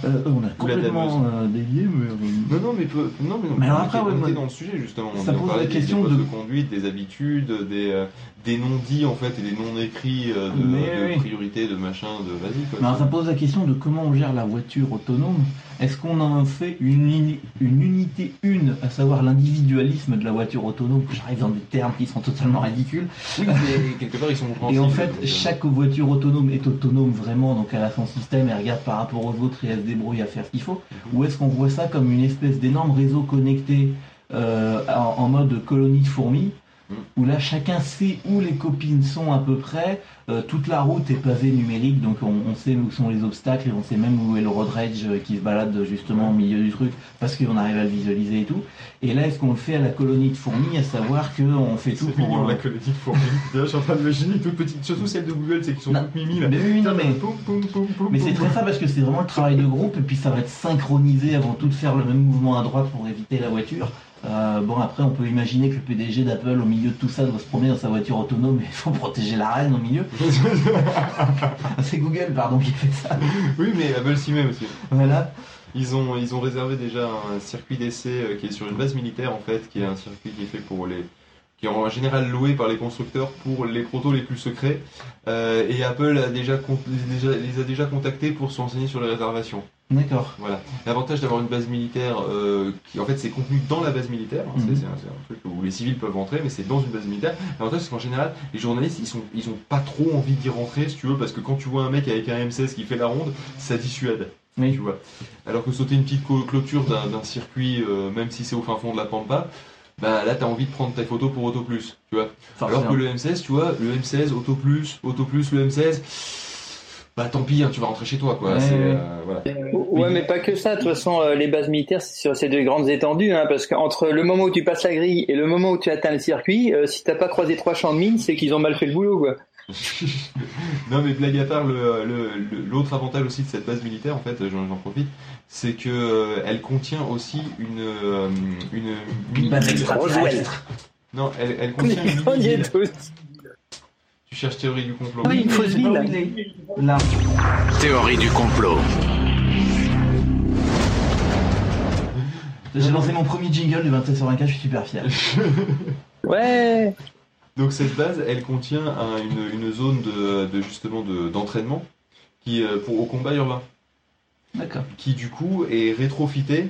Euh, on a complètement euh, dévié, mais. euh,
Non, non, mais, peu- non, mais, non,
Mais alors
on
après, ouais,
on était
moi,
dans le sujet justement.
ça
on
pose la
des-
question de-
de conduite, des habitudes, des, euh, des non-dits en fait et des non-écrits euh, de, de
oui.
priorité, de machin, de vas-y quoi.
Mais alors, ça pose la question de comment on gère la voiture autonome. Est-ce qu'on en fait une, uni- une unité une, à savoir l'individualisme de la voiture autonome? J'arrive dans des termes qui sont totalement ridicules.
Oui, mais quelque part ils sont <laughs>
Et en fait,
euh,
chaque voiture autonome est autonome vraiment, donc elle a son système, elle regarde par rapport aux autres et elle se débrouille à faire ce qu'il faut.
Mhm.
Ou est-ce qu'on voit ça comme une espèce d'énorme réseau connecté euh, en, en mode colonie de fourmis où là chacun sait où les copines sont à peu près. Euh, toute la route est pavée numérique, donc on, on sait où sont les obstacles et on sait même où est le road rage euh, qui se balade justement au milieu du truc parce qu'on arrive à le visualiser et tout. Et là, est-ce qu'on le fait à la colonie de fourmis, à savoir qu'on fait tout pour.
mignon,
euh,
la colonie de fourmis. <laughs> D'ailleurs, je suis en train de m'imaginer toute petite, surtout celle de Google, c'est qu'ils sont
Non.
toutes mimi là.
Mais oui, non, mais-
Poum, poum, poum, poum,
Mais c'est très ça parce que c'est vraiment le travail de groupe et puis ça va être synchronisé avant tout de faire le même mouvement à droite pour éviter la voiture. Euh, bon après on peut imaginer que le PDG d'Apple au milieu de tout ça doit se promener dans sa voiture autonome et <laughs> il faut protéger la reine au milieu. <laughs> C'est Google pardon qui fait ça.
oui, mais Apple s'y met aussi.
Voilà.
Ils ont, ils ont réservé déjà un circuit d'essai euh, qui est sur une base militaire en fait, qui est un circuit qui est fait pour les qui est en général loué par les constructeurs pour les protos les plus secrets. Euh, et Apple a déjà- les a déjà contactés pour se renseigner sur les réservations.
D'accord.
Voilà. L'avantage d'avoir une base militaire euh, qui en fait c'est contenu dans la base militaire, hein, c'est
Mhm.
c'est un, truc où les civils peuvent rentrer, mais c'est dans une base militaire. L'avantage c'est qu'en général les journalistes ils sont ils ont pas trop envie d'y rentrer si tu veux parce que quand tu vois un mec avec un M16 qui fait la ronde, ça dissuade.
Oui.
Tu vois. Alors que sauter une petite clôture d'un d'un circuit, euh, même si c'est au fin fond de la pampa, bah là t'as envie de prendre ta photo pour Auto Plus, tu vois. Alors que le M16, tu vois, le M16, Auto Plus, Auto Plus, le M16, bah tant pis, hein, tu vas rentrer chez toi quoi.
Ouais,
euh, voilà.
Ouais, mais pas que ça. De toute façon, euh, les bases militaires, c'est sur ces deux grandes étendues, hein, parce qu'entre le moment où tu passes la grille et le moment où tu atteins le circuit, euh, si t'as pas croisé trois champs de mine, c'est qu'ils ont mal fait le boulot, quoi. <laughs>
Non mais blague à part, le- le- le- l'autre avantage aussi de cette base militaire, en fait, j'en profite, c'est que euh, elle contient aussi une euh, une
Une base
mini-
extraterrestre.
Non, elle, elle <laughs> contient une
On
cherches théorie du complot.
Oui, une fausse ville.
Là.
Théorie du complot.
J'ai lancé mon premier jingle du 27 sur 24, je suis super fier. <laughs>
Ouais.
Donc cette base, elle contient un- une, une zone de, de justement de- d'entraînement qui euh, pour au combat urbain,
D'accord.
qui du coup est rétrofité.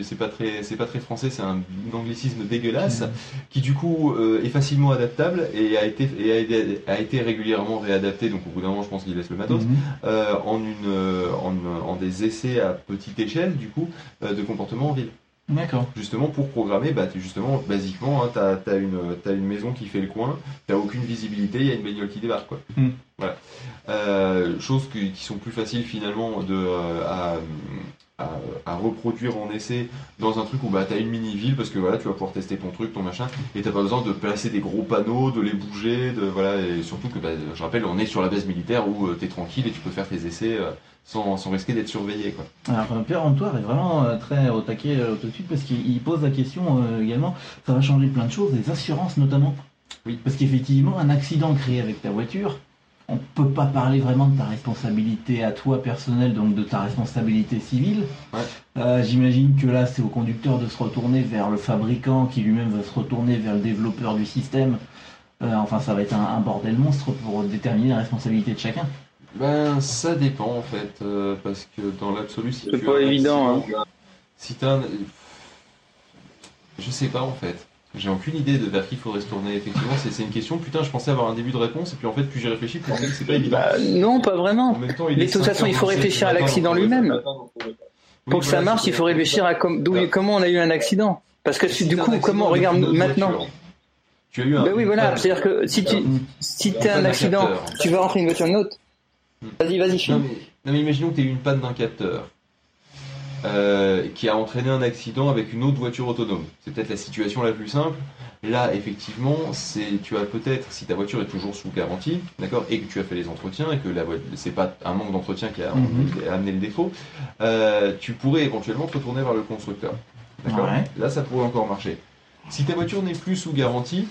C'est pas très, c'est pas très français, c'est un anglicisme dégueulasse, qui du coup euh, est facilement adaptable et a été, et a, été- a été régulièrement réadapté. Donc au bout d'un moment, je pense qu'il laisse le matos.
Mhm.
euh, en, une, euh, en, en des essais à petite échelle, du coup, euh, de comportement en ville.
D'accord.
Justement, pour programmer, bah, justement, basiquement, hein, t'as as une, une maison qui fait le coin, t'as aucune visibilité, il y a une bagnole qui débarque. Quoi.
Mm.
Voilà. Euh, choses qui sont plus faciles finalement de, à, à, à reproduire en essai dans un truc où bah, t'as une mini-ville, parce que voilà, tu vas pouvoir tester ton truc, ton machin, et t'as pas besoin de placer des gros panneaux, de les bouger, de, voilà, et surtout que, bah, je rappelle, on est sur la base militaire où euh, t'es tranquille et tu peux faire tes essais euh, sans, sans risquer d'être surveillé. Quoi.
Alors euh, Pierre Antoine est vraiment euh, très au taquet tout de suite parce qu'il il pose la question également, ça va changer plein de choses, des assurances notamment.
Oui.
Parce qu'effectivement, un accident créé avec ta voiture, on peut pas parler vraiment de ta responsabilité à toi personnelle, donc de ta responsabilité civile.
Ouais.
Euh, J'imagine que là, c'est au conducteur de se retourner vers le fabricant qui lui-même va se retourner vers le développeur du système. Euh, enfin, ça va être un, un bordel monstre pour déterminer la responsabilité de chacun.
Ben, ça dépend en fait, euh, parce que dans l'absolu, si
C'est
tu
pas
as un
évident,
accident- Si t'as un... Je sais pas en fait. J'ai aucune idée de vers qui il faudrait se tourner. Effectivement, c'est une question. Putain, je pensais avoir un début de réponse, et puis en fait, plus j'y réfléchis, plus je me dis que c'est pas évident.
Bah, non, pas vraiment.
En même temps, il
Mais de toute façon, il faut
5h17
réfléchir à l'accident lui-même.
oui,
Pour que ça marche, il faut réfléchir à com- comment on a eu un accident. Parce que
Si
du coup, comment
avec
regarde maintenant
voiture, Tu as eu un.
Ben oui, voilà. C'est-à-dire que si tu si t'as un accident,
capteur.
tu vas rentrer une voiture une autre.
Hmm.
Vas-y, vas-y,
Non mais, non, mais imaginons que tu as eu une panne d'un capteur euh, qui a entraîné un accident avec une autre voiture autonome. C'est peut-être la situation la plus simple. Là, effectivement, c'est tu as peut-être, si ta voiture est toujours sous garantie, d'accord, et que tu as fait les entretiens et que la c'est pas un manque d'entretien qui a,
Mhm.
qui a amené le défaut, euh, tu pourrais éventuellement te retourner vers le constructeur. D'accord
Ouais.
Là, ça pourrait encore marcher. Si ta voiture n'est plus sous garantie,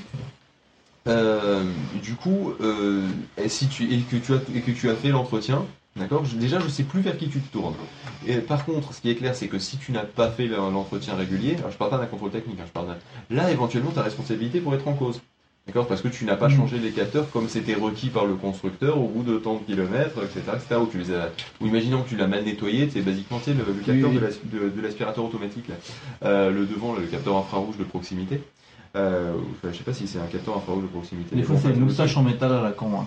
euh, du coup, euh, et, si tu, et, que tu as, et que tu as fait l'entretien, d'accord? Je- Déjà, je sais plus vers qui tu te tournes. Et par contre, ce qui est clair, c'est que si tu n'as pas fait l'en- l'entretien régulier, alors je parle pas d'un contrôle technique, hein, je parle là, éventuellement, ta responsabilité pourrait être en cause. D'accord? Parce que tu n'as pas
Mhm.
changé les capteurs comme c'était requis par le constructeur au bout de tant de kilomètres, etc. etc. ou, tu les as, ou imaginons que tu l'as mal nettoyé, c'est basiquement tu sais, le, le capteur
Oui, oui.
de l'as- de, de l'aspirateur automatique, là. Euh, le devant, le capteur infrarouge de proximité. Euh, je sais pas si c'est un capteur infrarouge de proximité.
Des fois, c'est une moustache en métal à la con. hein.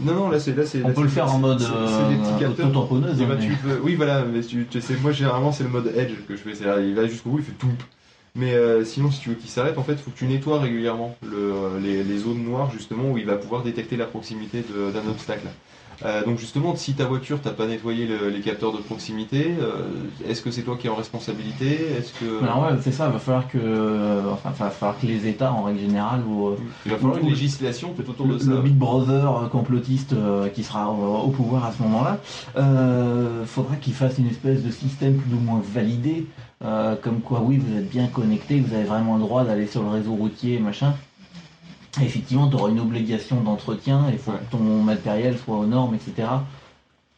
Non, non, là c'est là c'est.
On
là,
peut le
c'est-
faire en
c'est-
mode
c'est- c'est des petits
euh,
capteurs.
auto-tamponneuse.
Et
hein,
bah,
mais-
tu peux- oui, voilà, mais tu, tu sais, moi généralement c'est le mode edge que je fais, c'est-à-dire il va jusqu'au bout, il fait tout. Mais euh, sinon, si tu veux qu'il s'arrête, en fait, il faut que tu nettoies régulièrement le- les, les zones noires, justement, où il va pouvoir détecter la proximité de- d'un obstacle. Euh, donc justement, si ta voiture t'as pas nettoyé le- les capteurs de proximité, euh, est-ce que c'est toi qui es en responsabilité? Est-ce que
Alors ouais, c'est ça, il va falloir que, euh, enfin, va falloir que les États, en règle générale, ou,
il va falloir une législation tout autour
le,
de ça.
le Big Brother complotiste qui sera au, pouvoir à ce moment-là, faudra qu'il fasse une espèce de système plus ou moins validé, comme quoi oui, vous êtes bien connecté, vous avez vraiment le droit d'aller sur le réseau routier, machin. Effectivement, tu auras une obligation d'entretien, il faut
Ouais.
que ton matériel soit aux normes, etc.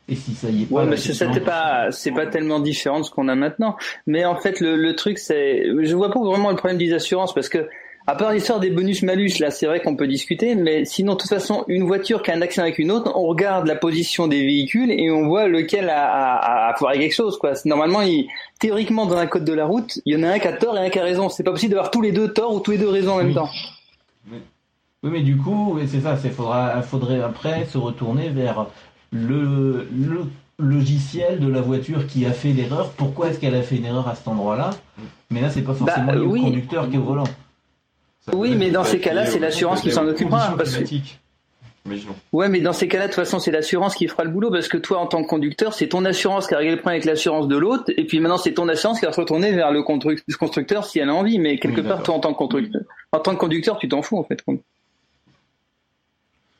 Et si ça y est pas,
Ouais, mais c'est
effectivement,
c'était pas, c'est pas tellement différent de ce qu'on a maintenant. Mais en fait, le, le truc, c'est, je vois pas vraiment le problème des assurances parce que, à part l'histoire des bonus-malus, là, c'est vrai qu'on peut discuter, mais sinon, de toute façon, une voiture qui a un accident avec une autre, on regarde la position des véhicules et on voit lequel a, a, a foiré quelque chose, quoi. Normalement, il, théoriquement, dans un code de la route, il y en a un qui a tort et un qui a raison. C'est pas possible d'avoir tous les deux tort ou tous les deux raison en même
Oui.
temps.
Oui, mais du coup, c'est ça, c'est faudra, faudrait après se retourner vers le, le logiciel de la voiture qui a fait l'erreur. Pourquoi est-ce qu'elle a fait une erreur à cet endroit-là? Mais là, c'est pas forcément
Bah,
au
oui.
conducteur qui est au volant.
Oui, mais dans ces cas-là, c'est l'assurance qui s'en occupera, parce que-. Ouais, mais dans ces cas-là, de toute façon, c'est l'assurance qui fera le boulot parce que toi, en tant que conducteur, c'est ton assurance qui a réglé le problème avec l'assurance de l'autre, et puis maintenant, c'est ton assurance qui va se retourner vers le constru- le constructeur si elle a envie. Mais quelque
Oui,
part, toi, en tant que conducteur, en tant que conducteur, tu t'en fous en fait.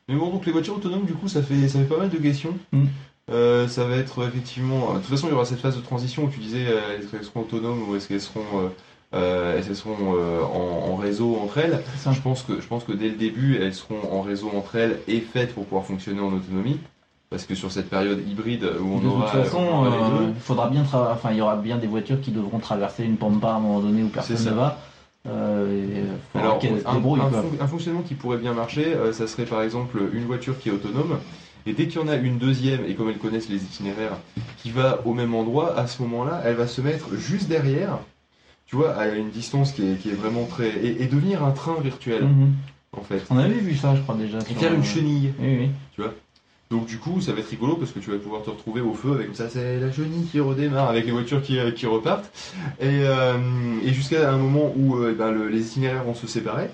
Mais bon, donc les voitures autonomes, du coup, ça fait, ça fait pas mal de questions.
Mm.
Euh, ça va être effectivement. De toute façon, il y aura cette phase de transition où tu disais euh, est-ce qu'elles seront autonomes ou est-ce qu'elles seront, euh, euh, seront euh, en, en réseau entre elles? Je pense, que, je pense que dès le début, elles seront en réseau entre elles et faites pour pouvoir fonctionner en autonomie. Parce que sur cette période hybride où on
de
aura,
toute façon,
les
euh,
deux,
faudra bien enfin, il y aura bien des voitures qui devront traverser une pampa à un moment donné où personne ne va. Euh, et,
Alors, un,
débrouillent,
un
quoi.
fon- un fonctionnement qui pourrait bien marcher, euh, ça serait par exemple une voiture qui est autonome, et dès qu'il y en a une deuxième, et comme elles connaissent les itinéraires, qui va au même endroit, à ce moment-là, elle va se mettre juste derrière, tu vois, à une distance qui est, qui est vraiment très... Et, et devenir un train virtuel,
Mhm.
en fait.
On avait vu ça, je crois déjà.
Et faire une chenille.
Oui, oui.
Donc du coup, ça va être rigolo parce que tu vas pouvoir te retrouver au feu avec comme ça, c'est la chenille qui redémarre avec les voitures qui, qui repartent. Et, euh, et jusqu'à un moment où euh, ben, le- les itinéraires vont se séparer.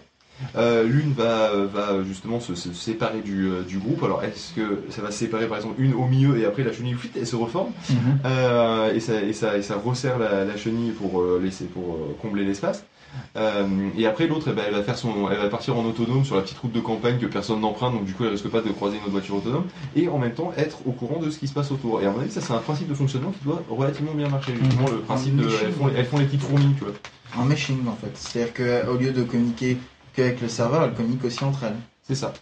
Euh, L'une va, va justement se, se séparer du, du groupe. Alors est-ce que ça va se séparer par exemple une au milieu et après la chenille fuite, elle se reforme
Mhm.
et, ça, et, ça, et ça resserre la, la chenille pour, laisser, pour combler l'espace. Euh, et après l'autre, eh ben, elle va faire son, elle va partir en autonome sur la petite route de campagne que personne n'emprunte, donc du coup elle risque pas de croiser une autre voiture autonome, et en même temps être au courant de ce qui se passe autour. Et à mon avis, ça c'est un principe de fonctionnement qui doit relativement bien marcher. Justement, le principe de, elles font, elles font les petites fourmis, tu vois.
Un meshing en fait. C'est-à-dire qu'au lieu de communiquer qu'avec le serveur, elles communiquent aussi entre elles.
C'est ça.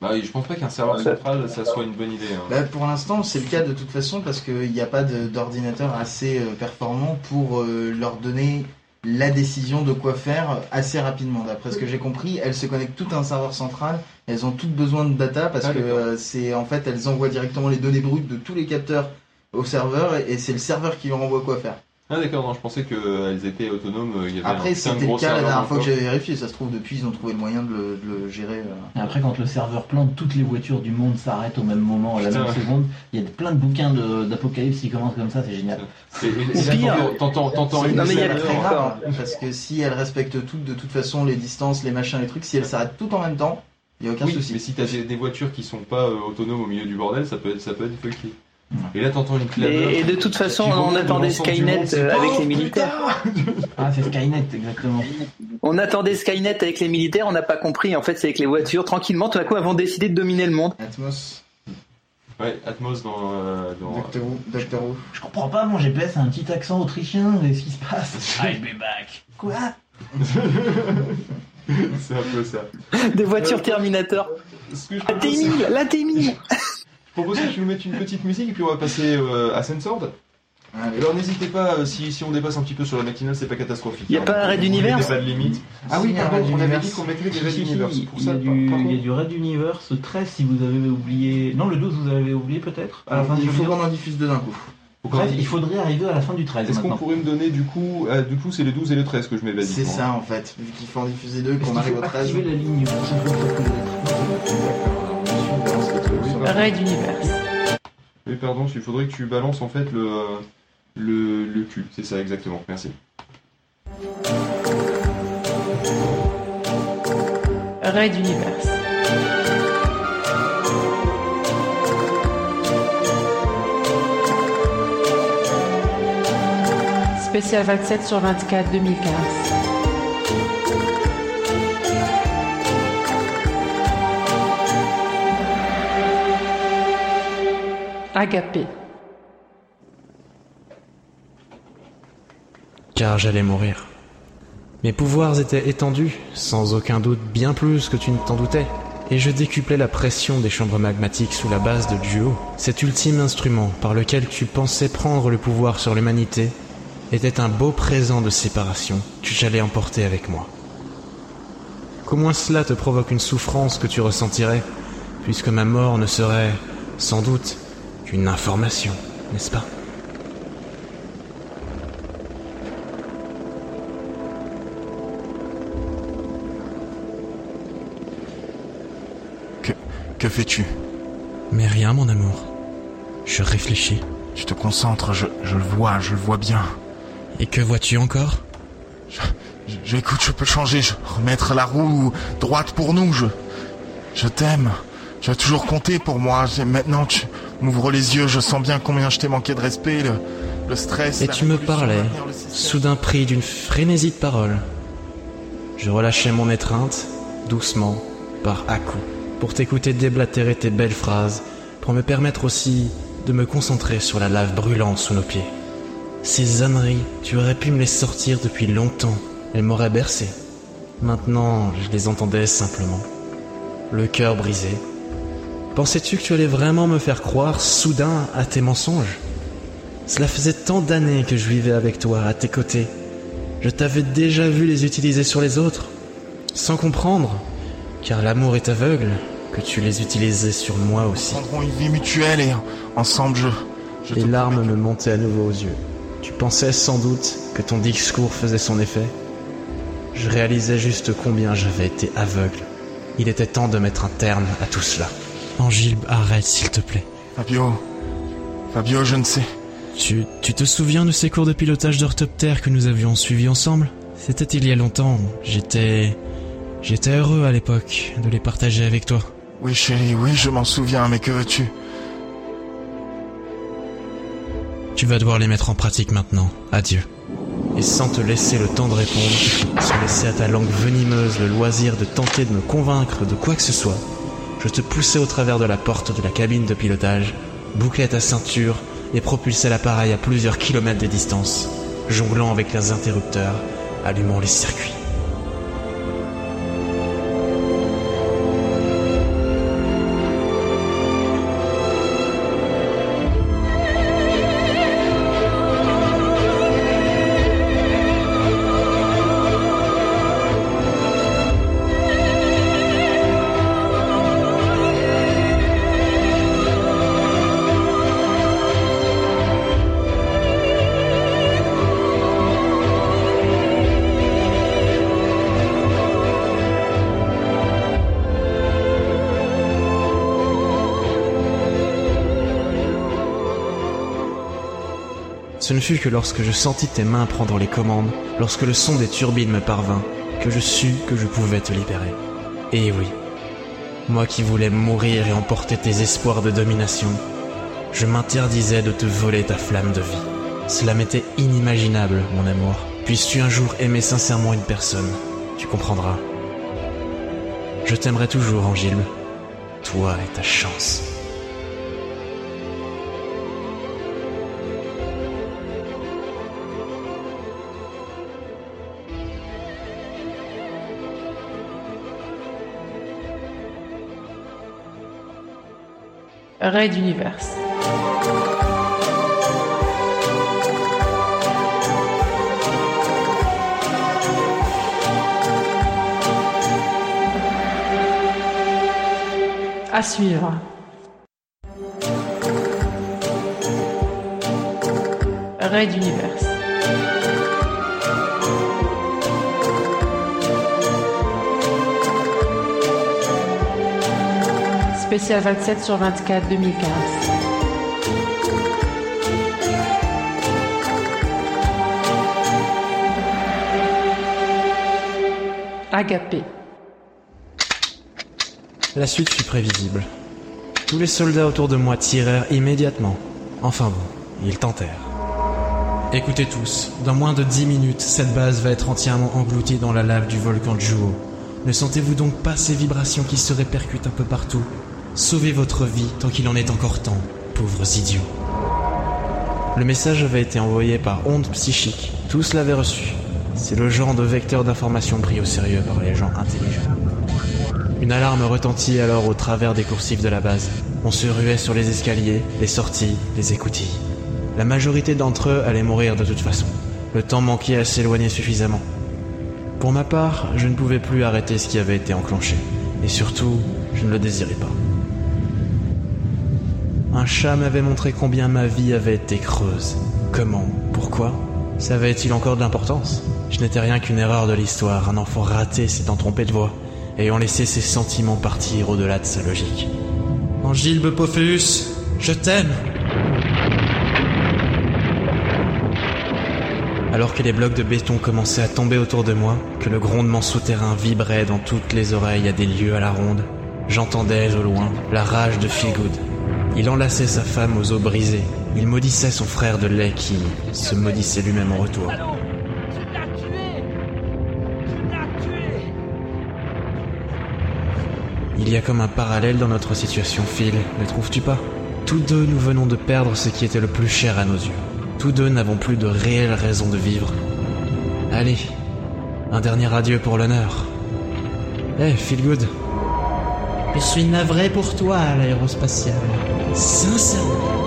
Bah, oui, je pense pas qu'un serveur central, ça soit une bonne idée. hein.
Bah, pour l'instant, c'est le cas de toute façon parce qu'il n'y a pas d'ordinateur assez euh, performant pour euh, leur donner la décision de quoi faire assez rapidement. D'après ce que j'ai compris, elles se connectent toutes à un serveur central. Elles ont toutes besoin de data parce
Ah,
que euh, c'est en fait elles envoient directement les données brutes de tous les capteurs au serveur et c'est le serveur qui leur envoie quoi faire.
Ah d'accord, non, je pensais qu'elles étaient autonomes. euh, Il y avait un
Après, c'était le cas la dernière fois que j'avais vérifié. Ça se trouve depuis ils ont trouvé le moyen de le, de le gérer. euh.
Et après, quand le serveur plante, toutes les voitures du monde s'arrêtent au même moment, à la
Putain.
même seconde. Il y a plein de bouquins de- d'apocalypse qui commencent comme ça, c'est génial.
Et- et- et
Ou
là,
pire.
t'entends- T'entends t'entends
C'est
une
Non, mais il y a
très grave. Parce que si elles respectent toutes de toute façon les distances, les machins, les trucs, si elles s'arrêtent toutes en même temps, il n'y a aucun
Oui,
souci.
mais si t'as des des voitures qui sont pas euh, autonomes au milieu du bordel, ça peut être, ça peut être funky. Et là, t'entends une clameur.
Et, et de toute façon, on
de
attendait Skynet euh, avec les militaires.
Ah, c'est Skynet, exactement.
On attendait Skynet avec les militaires, on n'a pas compris. En fait, c'est avec les voitures. Tranquillement, tout à coup, elles vont décider de dominer le monde.
Atmos,
Ouais, Atmos dans. euh, dans-
Doctor Who, Doctor Who.
Je comprends pas, mon GPS a un petit accent autrichien, qu'est-ce qui se passe? <laughs> I'll be back. Quoi?
C'est un peu ça.
Des voitures Terminator. La
propose,
T1000, la T1000. <laughs>
je propose que tu nous mettes une petite musique et puis on va passer euh, à Sensord. Alors n'hésitez pas, euh, si, si on dépasse un petit peu sur la matinale, c'est pas catastrophique.
Y a
hein.
pas un raid
Vous
d'univers
mettez pas de limite. Ah oui,
Si, il a
pardon, on avait dit qu'on mettrait des
si, si,
pour
il, y
ça,
a
par-
du,
par
il y a
contre-
du Red Universe 13 si vous avez oublié. Non, le 12 vous avez oublié peut-être à la fin
Il
du
faut
vidéo.
qu'on en diffuse deux d'un coup.
Faut
Bref, il faudrait arriver à la fin du 13
Est-ce qu'on
maintenant.
pourrait me donner du coup, euh, du coup c'est le 12 et le 13 que je mets
C'est
basiquement.
ça en fait. Vu qu'il faut en diffuser deux,
Est-ce
qu'on
qu'il
arrive
faut
au 13.
activer la ligne
Raid Universe.
Oui, pardon, il faudrait que tu balances en fait le, le, cul. C'est ça, exactement. Merci.
Raid Universe. Spécial 27 sur 24 2015. Agapé.
Car j'allais mourir. Mes pouvoirs étaient étendus, sans aucun doute bien plus que tu ne t'en doutais, et je décuplais la pression des chambres magmatiques sous la base de Duo. Cet ultime instrument par lequel tu pensais prendre le pouvoir sur l'humanité était un beau présent de séparation que j'allais emporter avec moi. Qu'au moins cela te provoque une souffrance que tu ressentirais, puisque ma mort ne serait, sans doute, qu'une information, n'est-ce pas?
Que, que fais-tu?
Mais rien, mon amour. Je réfléchis.
Tu te concentres, je, je le vois, je le vois bien.
Et que vois-tu encore?
Je, je- écoute, je peux changer, je remettre la roue droite pour nous, je... Je t'aime. Tu as toujours compté pour moi. Maintenant, tu m'ouvres les yeux, je sens bien combien je t'ai manqué de respect, le, le stress...
Et tu me parlais, soudain pris d'une frénésie de paroles. Je relâchais mon étreinte, doucement, par à-coups, pour t'écouter déblatérer tes belles phrases, pour me permettre aussi de me concentrer sur la lave brûlante sous nos pieds. Ces âneries, tu aurais pu me les sortir depuis longtemps. Elles m'auraient bercé. Maintenant, je les entendais simplement. Le cœur brisé. Pensais-tu que tu allais vraiment me faire croire soudain à tes mensonges? Cela faisait tant d'années que je vivais avec toi, à tes côtés. Je t'avais déjà vu les utiliser sur les autres, sans comprendre, car l'amour est aveugle, que tu les utilisais sur moi aussi.
Nous prendrons une vie mutuelle et ensemble, je... je
Les larmes me montaient à nouveau aux yeux. Tu pensais sans doute que ton discours faisait son effet? Je réalisais juste combien j'avais été aveugle. Il était temps de mettre un terme à tout cela. Angile, arrête s'il te plaît.
Fabio... Fabio, je ne sais...
Tu, tu te souviens de ces cours de pilotage d'orthoptère que nous avions suivis ensemble? C'était il y a longtemps. J'étais... J'étais heureux à l'époque de les partager avec toi.
Oui, chérie, oui, je m'en souviens, mais que veux-tu?
Tu vas devoir les mettre en pratique maintenant. Adieu. Et sans te laisser le temps de répondre, sans laisser à ta langue venimeuse le loisir de tenter de me convaincre de quoi que ce soit, je te poussai au travers de la porte de la cabine de pilotage, bouclai ta ceinture et propulsai l'appareil à plusieurs kilomètres de distance, jonglant avec les interrupteurs, allumant les circuits. Ce ne fut que lorsque je sentis tes mains prendre les commandes, lorsque le son des turbines me parvint, que je sus que je pouvais te libérer. Et oui, moi qui voulais mourir et emporter tes espoirs de domination, je m'interdisais de te voler ta flamme de vie. Cela m'était inimaginable, mon amour. Puisses-tu un jour aimer sincèrement une personne, tu comprendras. Je t'aimerai toujours, Angile. Toi et ta chance.
Ray d'univers. À suivre. Ray d'univers. Spécial 27 sur 24 2015. Agapé.
La suite fut prévisible. Tous les soldats autour de moi tirèrent immédiatement. Enfin bon, ils tentèrent. Écoutez tous, dans moins de 10 minutes, cette base va être entièrement engloutie dans la lave du volcan Juo. Ne sentez-vous donc pas ces vibrations qui se répercutent un peu partout? Sauvez votre vie tant qu'il en est encore temps, pauvres idiots. Le message avait été envoyé par onde psychique. Tous l'avaient reçu. C'est le genre de vecteur d'information pris au sérieux par les gens intelligents. Une alarme retentit alors au travers des coursifs de la base. On se ruait sur les escaliers, les sorties, les écoutilles. La majorité d'entre eux allaient mourir de toute façon. Le temps manquait à s'éloigner suffisamment. Pour ma part, je ne pouvais plus arrêter ce qui avait été enclenché. Et surtout, je ne le désirais pas. Un chat m'avait montré combien ma vie avait été creuse. Comment? Pourquoi? Ça avait-il encore de l'importance? Je n'étais rien qu'une erreur de l'histoire, un enfant raté s'étant trompé de voix, ayant laissé ses sentiments partir au-delà de sa logique. Angile Bepophéus, je t'aime Alors que les blocs de béton commençaient à tomber autour de moi, que le grondement souterrain vibrait dans toutes les oreilles à des lieues à la ronde, j'entendais au loin la rage de Feelgood. Il enlaçait sa femme aux os brisées. Il maudissait son frère de lait qui se maudissait lui-même en retour. Il y a comme un parallèle dans notre situation, Phil, ne trouves-tu pas? Tous deux, nous venons de perdre ce qui était le plus cher à nos yeux. Tous deux n'avons plus de réelle raison de vivre. Allez, un dernier adieu pour l'honneur. Eh, Phil Good.
Je suis navré pour toi, l'aérospatial. Sincèrement.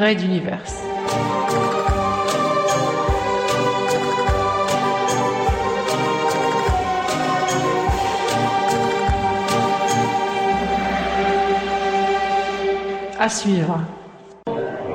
Raid d'univers. À suivre.